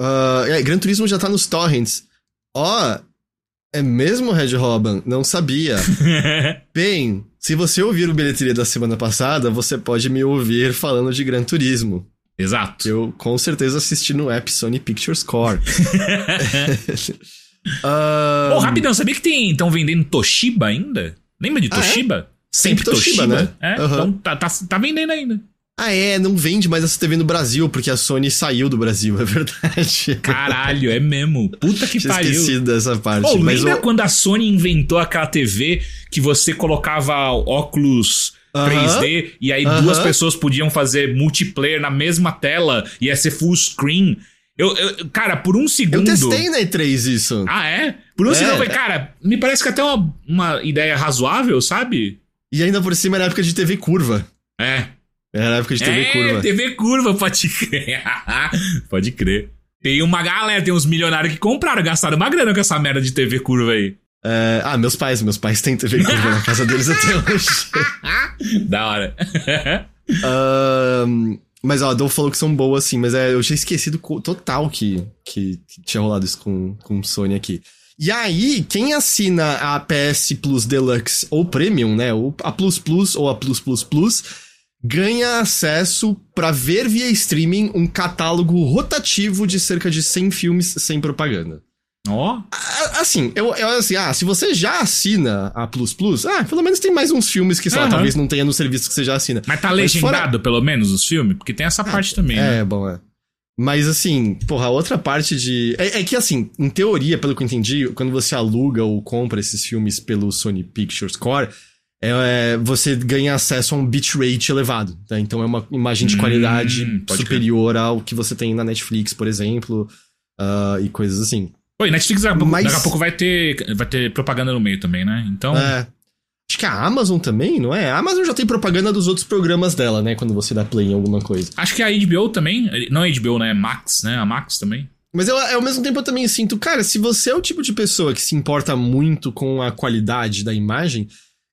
Ah, é, Gran Turismo já tá nos torrents. Ó, é mesmo, Red Robin? Não sabia. Bem, se você ouvir o bilheteria da semana passada, você pode me ouvir falando de Gran Turismo. Exato. Eu com certeza assisti no app Sony Pictures Core. Ah, Pô, rapidão, sabia que tem estão vendendo Toshiba ainda? Lembra de Ah, é? Toshiba? Sempre Toshiba, né? É, Aham. então tá, tá, tá vendendo ainda. Ah, é, não vende mais essa TV no Brasil, porque a Sony saiu do Brasil, é verdade. Caralho, é mesmo. Puta que Tinha pariu. esquecido dessa parte. Pô, mas lembra quando a Sony inventou aquela TV que você colocava óculos Aham. 3D e aí Aham. duas pessoas podiam fazer multiplayer na mesma tela e ia ser full screen? Eu, eu- cara, por um Eu segundo. testei na E3 isso. Ah, é? Por um É. segundo eu falei, cara, me parece que até uma, uma ideia razoável, sabe? E ainda por cima era época de TV curva. É. Era época de TV é, curva. TV curva, pode crer. pode crer. Tem uma galera, tem uns milionários que compraram, gastaram uma grana com essa merda de TV curva aí. É, ah, meus pais, meus pais têm TV curva na casa deles até hoje. Da hora. Ahn, mas ó, a Dol falou que são boas sim, mas é, eu tinha esquecido total que, que, que tinha rolado isso com, com Sony aqui. E aí, quem assina a PS Plus Deluxe ou Premium, né? Ou a Plus Plus ou a Plus Plus Plus, ganha acesso pra ver via streaming um catálogo rotativo de cerca de 100 filmes sem propaganda. Ó. A- Assim, eu, eu assim, ah, se você já assina a Plus Plus, ah, pelo menos tem mais uns filmes que, sei lá, Aham. talvez não tenha no serviço que você já assina. Mas tá Mas legendado, pelo menos, os filmes? Porque tem essa parte também, né? É, bom, é. Mas assim, porra, outra parte de. É, é que assim, em teoria, pelo que eu entendi, quando você aluga ou compra esses filmes pelo Sony Pictures Core, é, é, você ganha acesso a um bitrate elevado. Tá? Então é uma imagem de Hum, qualidade pode superior ao que você tem na Netflix, por exemplo, ah, e coisas assim. Oi, Netflix daqui a, pouco, Mas- daqui a pouco vai ter, vai ter propaganda no meio também, né? Então. É. Acho que a Amazon também, não é? A Amazon já tem propaganda dos outros programas dela, né? Quando você dá play em alguma coisa. Acho que a HBO também. Não é HBO, né? É Max, né? A Max também. Mas eu, ao mesmo tempo eu também sinto, cara, se você é o tipo de pessoa que se importa muito com a qualidade da imagem,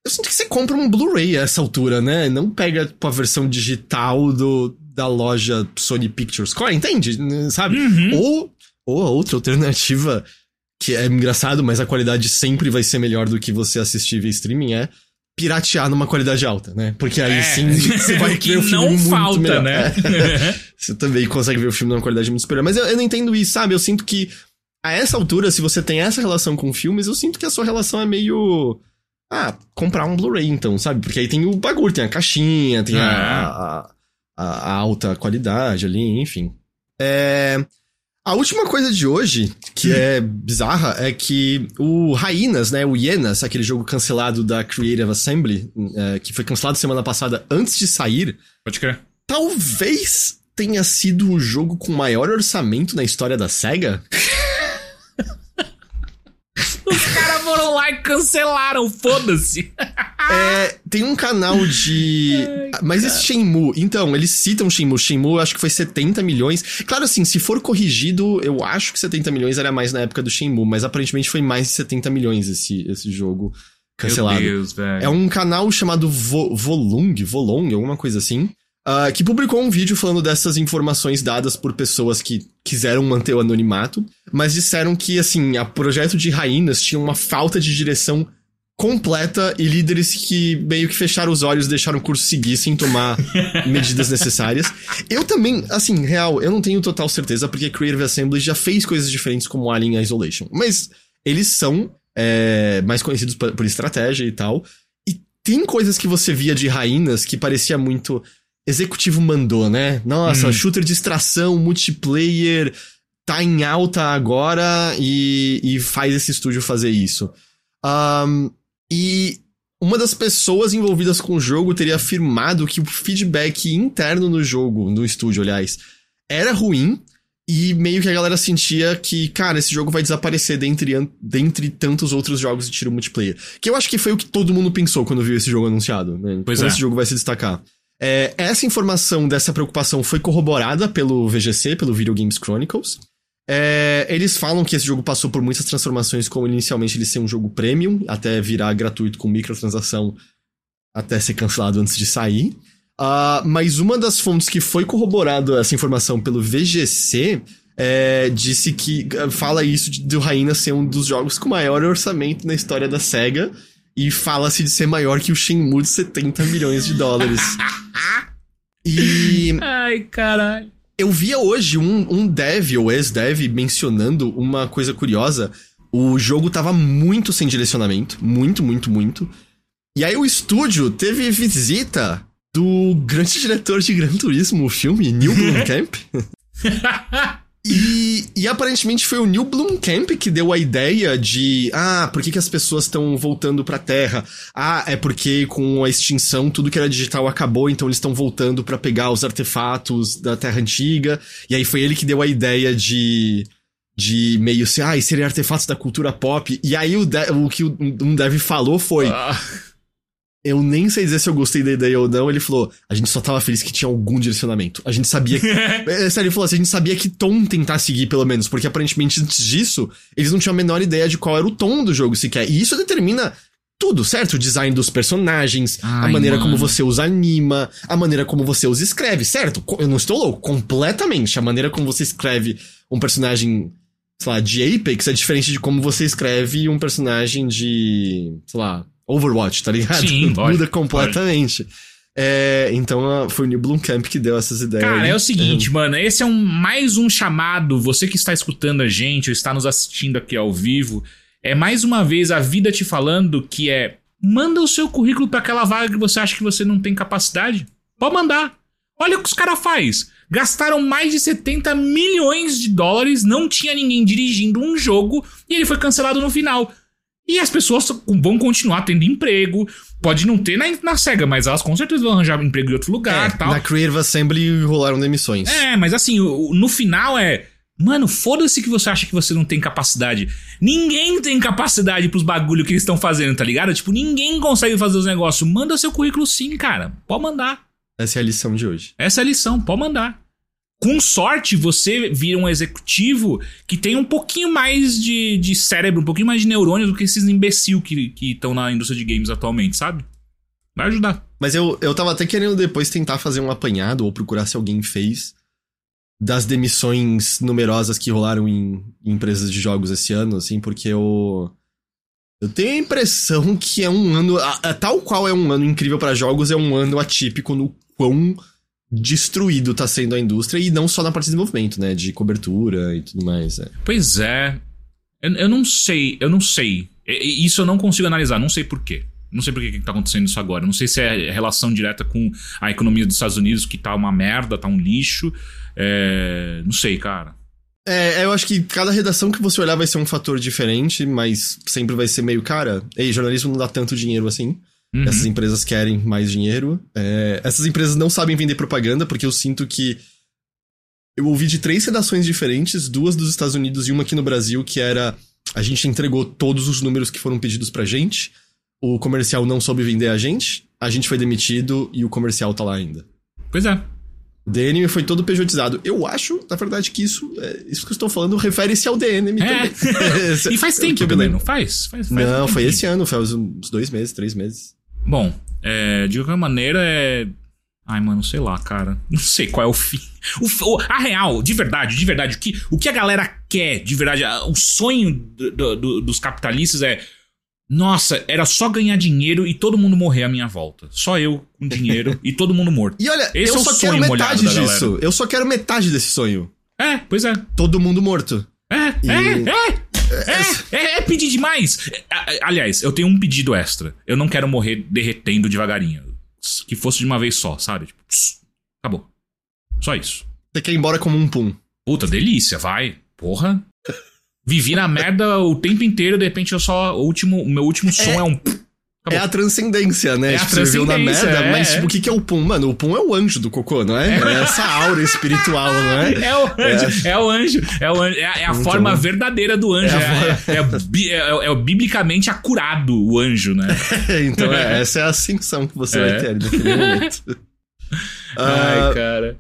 eu sinto que você compra um Blu-ray a essa altura, né? Não pega tipo, a versão digital do, da loja Sony Pictures Core, entende? Sabe? Uhum. Ou, ou a outra alternativa, que é engraçado, mas a qualidade sempre vai ser melhor do que você assistir via streaming, é piratear numa qualidade alta, né? Porque aí É, sim você vai ver o filme não muito falta, melhor. né? É. Você também consegue ver o filme numa qualidade muito superior. Mas eu, eu não entendo isso, sabe? Eu sinto que a essa altura, se você tem essa relação com filmes, eu sinto que a sua relação é meio. Ah, comprar um Blu-ray então, sabe? Porque aí tem o bagulho, tem a caixinha, tem a, a, a- a alta qualidade ali, enfim. É. A última coisa de hoje, que é bizarra, é que o Rainas, né, o Hienas, aquele jogo cancelado da Creative Assembly, é, que foi cancelado semana passada antes de sair, Pode crer. talvez tenha sido o jogo com maior orçamento na história da SEGA. Os caras foram lá e cancelaram, foda-se. É, tem um canal de. Mas esse Shenmue, então, eles citam Shenmue. Shenmue acho que foi 70 milhões. Claro, assim, se for corrigido, eu acho que 70 milhões era mais na época do Shenmue, mas aparentemente foi mais de 70 milhões esse, esse jogo cancelado. Meu Deus, velho. É um canal chamado Vo Volung, Volong, alguma coisa assim, ah, que publicou um vídeo falando dessas informações dadas por pessoas que quiseram manter o anonimato, mas disseram que, assim, o projeto de Raínas tinha uma falta de direção completa e líderes que meio que fecharam os olhos, deixaram o curso seguir sem tomar medidas necessárias. Eu também, assim, real, eu não tenho total certeza porque Creative Assembly já fez coisas diferentes como Alien Isolation, mas eles são é, mais conhecidos por, por estratégia e tal. E tem coisas que você via de Raínas que parecia muito executivo mandou, né? Nossa, Hum. shooter de extração, multiplayer, tá em alta agora e, e faz esse estúdio fazer isso. Ahn, e uma das pessoas envolvidas com o jogo teria afirmado que o feedback interno no jogo, no estúdio, aliás, era ruim. E meio que a galera sentia que, cara, esse jogo vai desaparecer dentre, dentre tantos outros jogos de tiro multiplayer. Que eu acho que foi o que todo mundo pensou quando viu esse jogo anunciado, né? Pois Como é. esse jogo vai se destacar. É, essa informação dessa preocupação foi corroborada pelo VGC, pelo Video Games Chronicles. É, eles falam que esse jogo passou por muitas transformações, como inicialmente ele ser um jogo premium, até virar gratuito com microtransação, até ser cancelado antes de sair. Ah, mas uma das fontes que foi corroborado essa informação pelo VGC é, disse que fala isso de, do Raina ser um dos jogos com maior orçamento na história da SEGA e fala-se de ser maior que o Shenmue de 70 milhões de dólares. E Ai, caralho. eu via hoje um, um dev ou ex-dev mencionando uma coisa curiosa. O jogo tava muito sem direcionamento. Muito, muito, muito. E aí o estúdio teve visita do grande diretor de Gran Turismo, o filme, Neil Blomkamp. E, e aparentemente foi o Neil Blomkamp que deu a ideia de ah, por que, que as pessoas estão voltando pra Terra? Ah, é porque com a extinção tudo que era digital acabou, então eles estão voltando pra pegar os artefatos da Terra Antiga. E aí foi ele que deu a ideia de de meio assim, ah, e seria artefatos da cultura pop. E aí o, de- o que um dev falou foi, Ah, eu nem sei dizer se eu gostei da ideia ou não. Ele falou, a gente só tava feliz que tinha algum direcionamento. A gente sabia que é, sério, ele falou assim, a gente sabia que tom tentar seguir, pelo menos, porque aparentemente antes disso, eles não tinham a menor ideia de qual era o tom do jogo sequer. E isso determina tudo, certo? O design dos personagens, a Ai, maneira mano. como você os anima, a maneira como você os escreve, certo? Eu não estou louco, completamente. A maneira como você escreve um personagem, sei lá, de Apex é diferente de como você escreve um personagem de, sei lá, Overwatch, tá ligado? Sim, Muda lógico, completamente. É, então ah, foi o Neil Blomkamp que deu essas ideias. Cara, aí. é o seguinte, mano. Esse é um mais um chamado. Você que está escutando a gente, ou está nos assistindo aqui ao vivo, é mais uma vez a vida te falando que é manda o seu currículo para aquela vaga que você acha que você não tem capacidade. Pode mandar. Olha o que os caras faz. Gastaram mais de 70 milhões de dólares, não tinha ninguém dirigindo um jogo e ele foi cancelado no final. E as pessoas vão continuar tendo emprego. Pode não ter na, na SEGA, mas elas com certeza vão arranjar emprego em outro lugar É, tal. Na Creative Assembly rolaram demissões. É, mas assim, no final é. Mano, foda-se que você acha que você não tem capacidade. Ninguém tem capacidade pros bagulho que eles estão fazendo, tá ligado? Tipo, ninguém consegue fazer os negócios. Manda seu currículo sim, cara. Pode mandar. Essa é a lição de hoje. Essa é a lição, pode mandar. Com sorte, você vira um executivo que tem um pouquinho mais de, de cérebro, um pouquinho mais de neurônios do que esses imbecil que estão na indústria de games atualmente, sabe? Vai ajudar. Mas eu, eu tava até querendo depois tentar fazer um apanhado ou procurar se alguém fez das demissões numerosas que rolaram em, em empresas de jogos esse ano, assim, porque eu. Eu tenho a impressão que é um ano. a- a- tal qual é um ano incrível pra jogos, é um ano atípico no quão destruído tá sendo a indústria, e não só na parte de desenvolvimento, né? De cobertura e tudo mais. é. Pois é. Eu, eu não sei, eu não sei. Isso eu não consigo analisar, não sei porquê. Não sei por que que tá acontecendo isso agora. Não sei se é relação direta com a economia dos Estados Unidos, que tá uma merda, tá um lixo. É, Não sei, cara. É, eu acho que cada redação que você olhar vai ser um fator diferente, mas sempre vai ser meio, cara, ei, jornalismo não dá tanto dinheiro assim. Uhum. Essas empresas querem mais dinheiro. É, essas empresas não sabem vender propaganda, porque eu sinto que. Eu ouvi de três redações diferentes, duas dos Estados Unidos e uma aqui no Brasil, que era. A gente entregou todos os números que foram pedidos pra gente, o comercial não soube vender a gente, a gente foi demitido e o comercial tá lá ainda. Pois é. O DNM foi todo pejotizado. Eu acho, na verdade, que isso, é, isso que eu estou falando refere-se ao DNM É. também. E faz tempo que eu também, não faz? faz, faz Não, foi esse ano, faz uns dois meses, três meses. Bom, é, de qualquer maneira é. Ai, mano, sei lá, cara. Não sei qual é o fim. O, o- a real, de verdade, de verdade, o que, o que a galera quer, de verdade, a- o sonho do- do- do- dos capitalistas é. Nossa, era só ganhar dinheiro e todo mundo morrer à minha volta. Só eu com dinheiro e todo mundo morto. E olha, Esse eu é só quero metade disso. Eu só quero metade desse sonho. É, pois é. Todo mundo morto. É, E- é, é, é, é, é pedir demais. É, Aliás, eu tenho um pedido extra. Eu não quero morrer derretendo devagarinho. Que fosse de uma vez só, sabe? Tipo, pss, acabou. Só isso. Você quer ir embora como um pum. Puta, delícia, vai. Porra. Vivi na merda o tempo inteiro, de repente eu só. O, último, o meu último som é, um. É a transcendência, né? É a tipo, você viveu na transcendência, merda, é, mas é. tipo, o que, que é o pum? Mano, o pum é o anjo do cocô, não é? É, essa aura espiritual, não é? É o anjo, é, o anjo, é, o anjo, é, a- é a forma bom. verdadeira do anjo. É É, é, é, é- é biblicamente acurado o anjo, né? então, é, essa é a ascensão que você É. vai ter naquele momento. Ah, cara.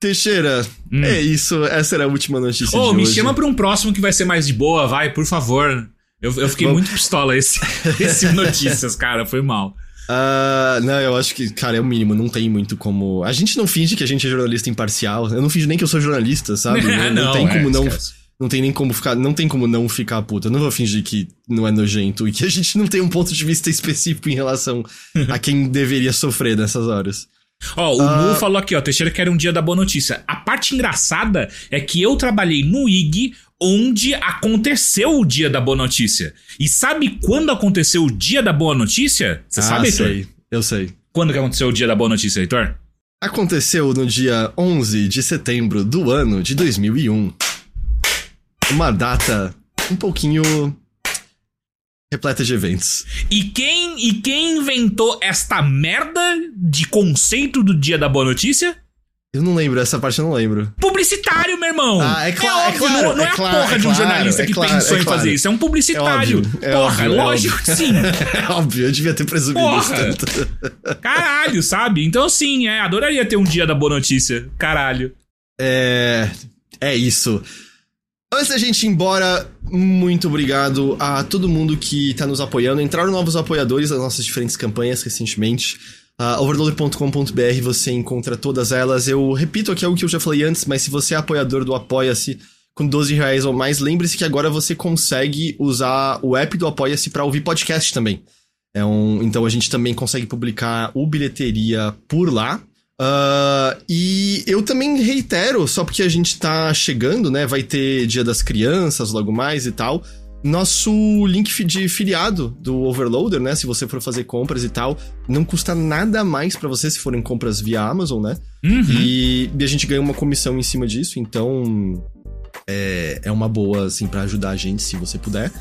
Teixeira, Hum. é isso. Essa era a última notícia Ô, de me hoje. chama pra um próximo que vai ser mais de boa, vai, por favor. Eu, eu fiquei Vamos. muito pistola esse, esse notícias, cara, foi mal. Ah, não, eu acho que, cara, é o mínimo, não tem muito como. A gente não finge que a gente é jornalista imparcial. Eu não finge nem que eu sou jornalista, sabe? Não, não tem é, como não. esquece. Não tem nem como ficar. Não tem como não ficar puta. Eu não vou fingir que não é nojento e que a gente não tem um ponto de vista específico em relação a quem deveria sofrer nessas horas. Ó, o Ah. Mu falou aqui, ó, Teixeira quer um dia da boa notícia. A parte engraçada é que eu trabalhei no IG onde aconteceu o dia da boa notícia. E sabe quando aconteceu o dia da boa notícia? Você ah, sabe, Heitor? sei. Eu sei. Quando que aconteceu o dia da boa notícia, Heitor? Aconteceu no dia 11 de setembro do ano de 2001. Uma data um pouquinho repleta de eventos. E quem, e quem inventou esta merda de conceito do dia da boa notícia? Eu não lembro, essa parte eu não lembro. Publicitário, meu irmão! Ah, é claro, é óbvio, claro, não, não é é, claro, a porra é de um claro, jornalista é que claro, pensou é em claro. fazer isso. É um publicitário. É óbvio, é Porra, óbvio, é lógico que sim. É óbvio, eu devia ter presumido Porra. isso tanto. Caralho, sabe? Então, sim, é, adoraria ter um dia da boa notícia. Caralho. É. É isso. Antes da gente ir embora, muito obrigado a todo mundo que tá nos apoiando. Entraram novos apoiadores das nossas diferentes campanhas recentemente. Uh, overloader.com.br você encontra todas elas. Eu repito aqui algo que eu já falei antes, mas se você é apoiador do Apoia-se com 12 reais ou mais, lembre-se que agora você consegue usar o app do Apoia-se para ouvir podcast também. É um, então a gente também consegue publicar o bilheteria por lá. Ah, e eu também reitero, só porque a gente tá chegando, né? Vai ter Dia das Crianças logo mais e tal. Nosso link de filiado do Overloader, né? Se você for fazer compras e tal, não custa nada mais pra você se forem compras via Amazon, né? Uhum. E, e a gente ganha uma comissão em cima disso, então é, é uma boa, assim, pra ajudar a gente, se você puder.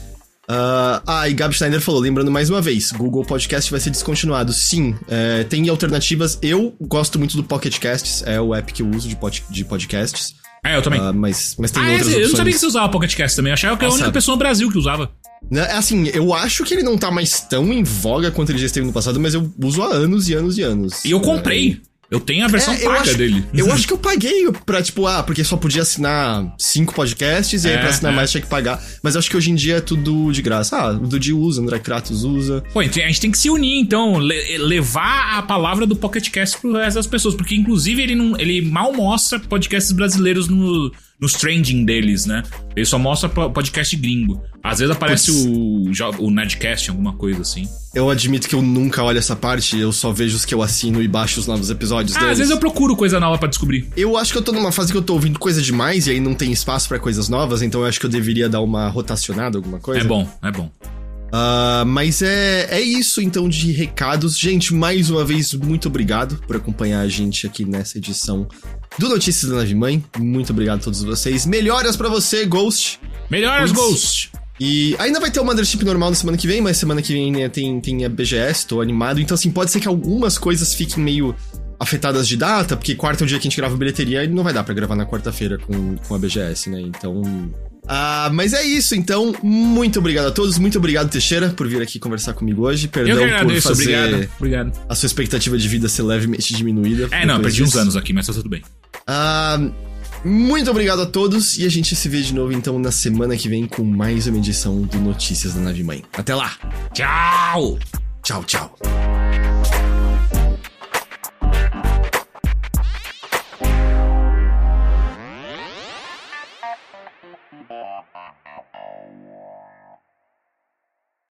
Ah, ah, e Gabi Schneider falou, lembrando mais uma vez, Google Podcast vai ser descontinuado. Sim, é, tem alternativas. Eu gosto muito do Pocket Casts, é o app que eu uso de, pod- de podcasts. É, eu também. Ah, mas, mas tem Ah, outras eu não sabia que você usava Pocket Cast também. Eu achava que era a Nossa. única pessoa no Brasil que usava. Né, Assim, eu acho que ele não tá mais tão em voga quanto ele já esteve no passado, mas eu uso há anos e anos e anos. E eu comprei. Eu tenho a versão É, paga acho- dele. Eu acho que eu paguei pra, tipo, ah, porque só podia assinar cinco podcasts e aí É, pra assinar é. mais tinha que pagar. Mas eu acho que hoje em dia é tudo de graça. Ah, o Dudi usa, o André Kratos usa. Pô, então a gente tem que se unir, então, le- levar a palavra do Pocket Cast pro resto das pessoas, porque inclusive ele não, ele mal mostra podcasts brasileiros no, nos trending deles, né? Ele só mostra podcast gringo. Às vezes aparece o, o Nerdcast, alguma coisa assim. Eu admito que eu nunca olho essa parte, eu só vejo os que eu assino e baixo os novos episódios ah, deles. Às vezes eu procuro coisa nova para descobrir. Eu acho que eu tô numa fase que eu tô ouvindo coisa demais e aí não tem espaço para coisas novas, então eu acho que eu deveria dar uma rotacionada, alguma coisa. É bom, é bom. Uh, mas é, é isso então de recados. Gente, mais uma vez, muito obrigado por acompanhar a gente aqui nessa edição do Notícias da Nave Mãe. Muito obrigado a todos vocês. Melhoras para você, Ghost. Melhoras, Ghost. E ainda vai ter o Mothership normal na semana que vem, mas semana que vem né, tem, tem a BGS, tô animado. Então, assim, pode ser que algumas coisas fiquem meio afetadas de data, porque quarta é o dia que a gente grava bilheteria e não vai dar para gravar na quarta-feira com, com a BGS, né? Então. Ah, mas é isso, então. Muito obrigado a todos. Muito obrigado, Teixeira, por vir aqui conversar comigo hoje. Perdão por fazer obrigado, obrigado. a sua expectativa de vida ser levemente diminuída. É, não, perdi disso. uns anos aqui, mas tá tudo bem. Ah. Muito obrigado a todos e a gente se vê de novo então na semana que vem com mais uma edição do Notícias da Nave Mãe. Até lá! Tchau! Tchau, tchau.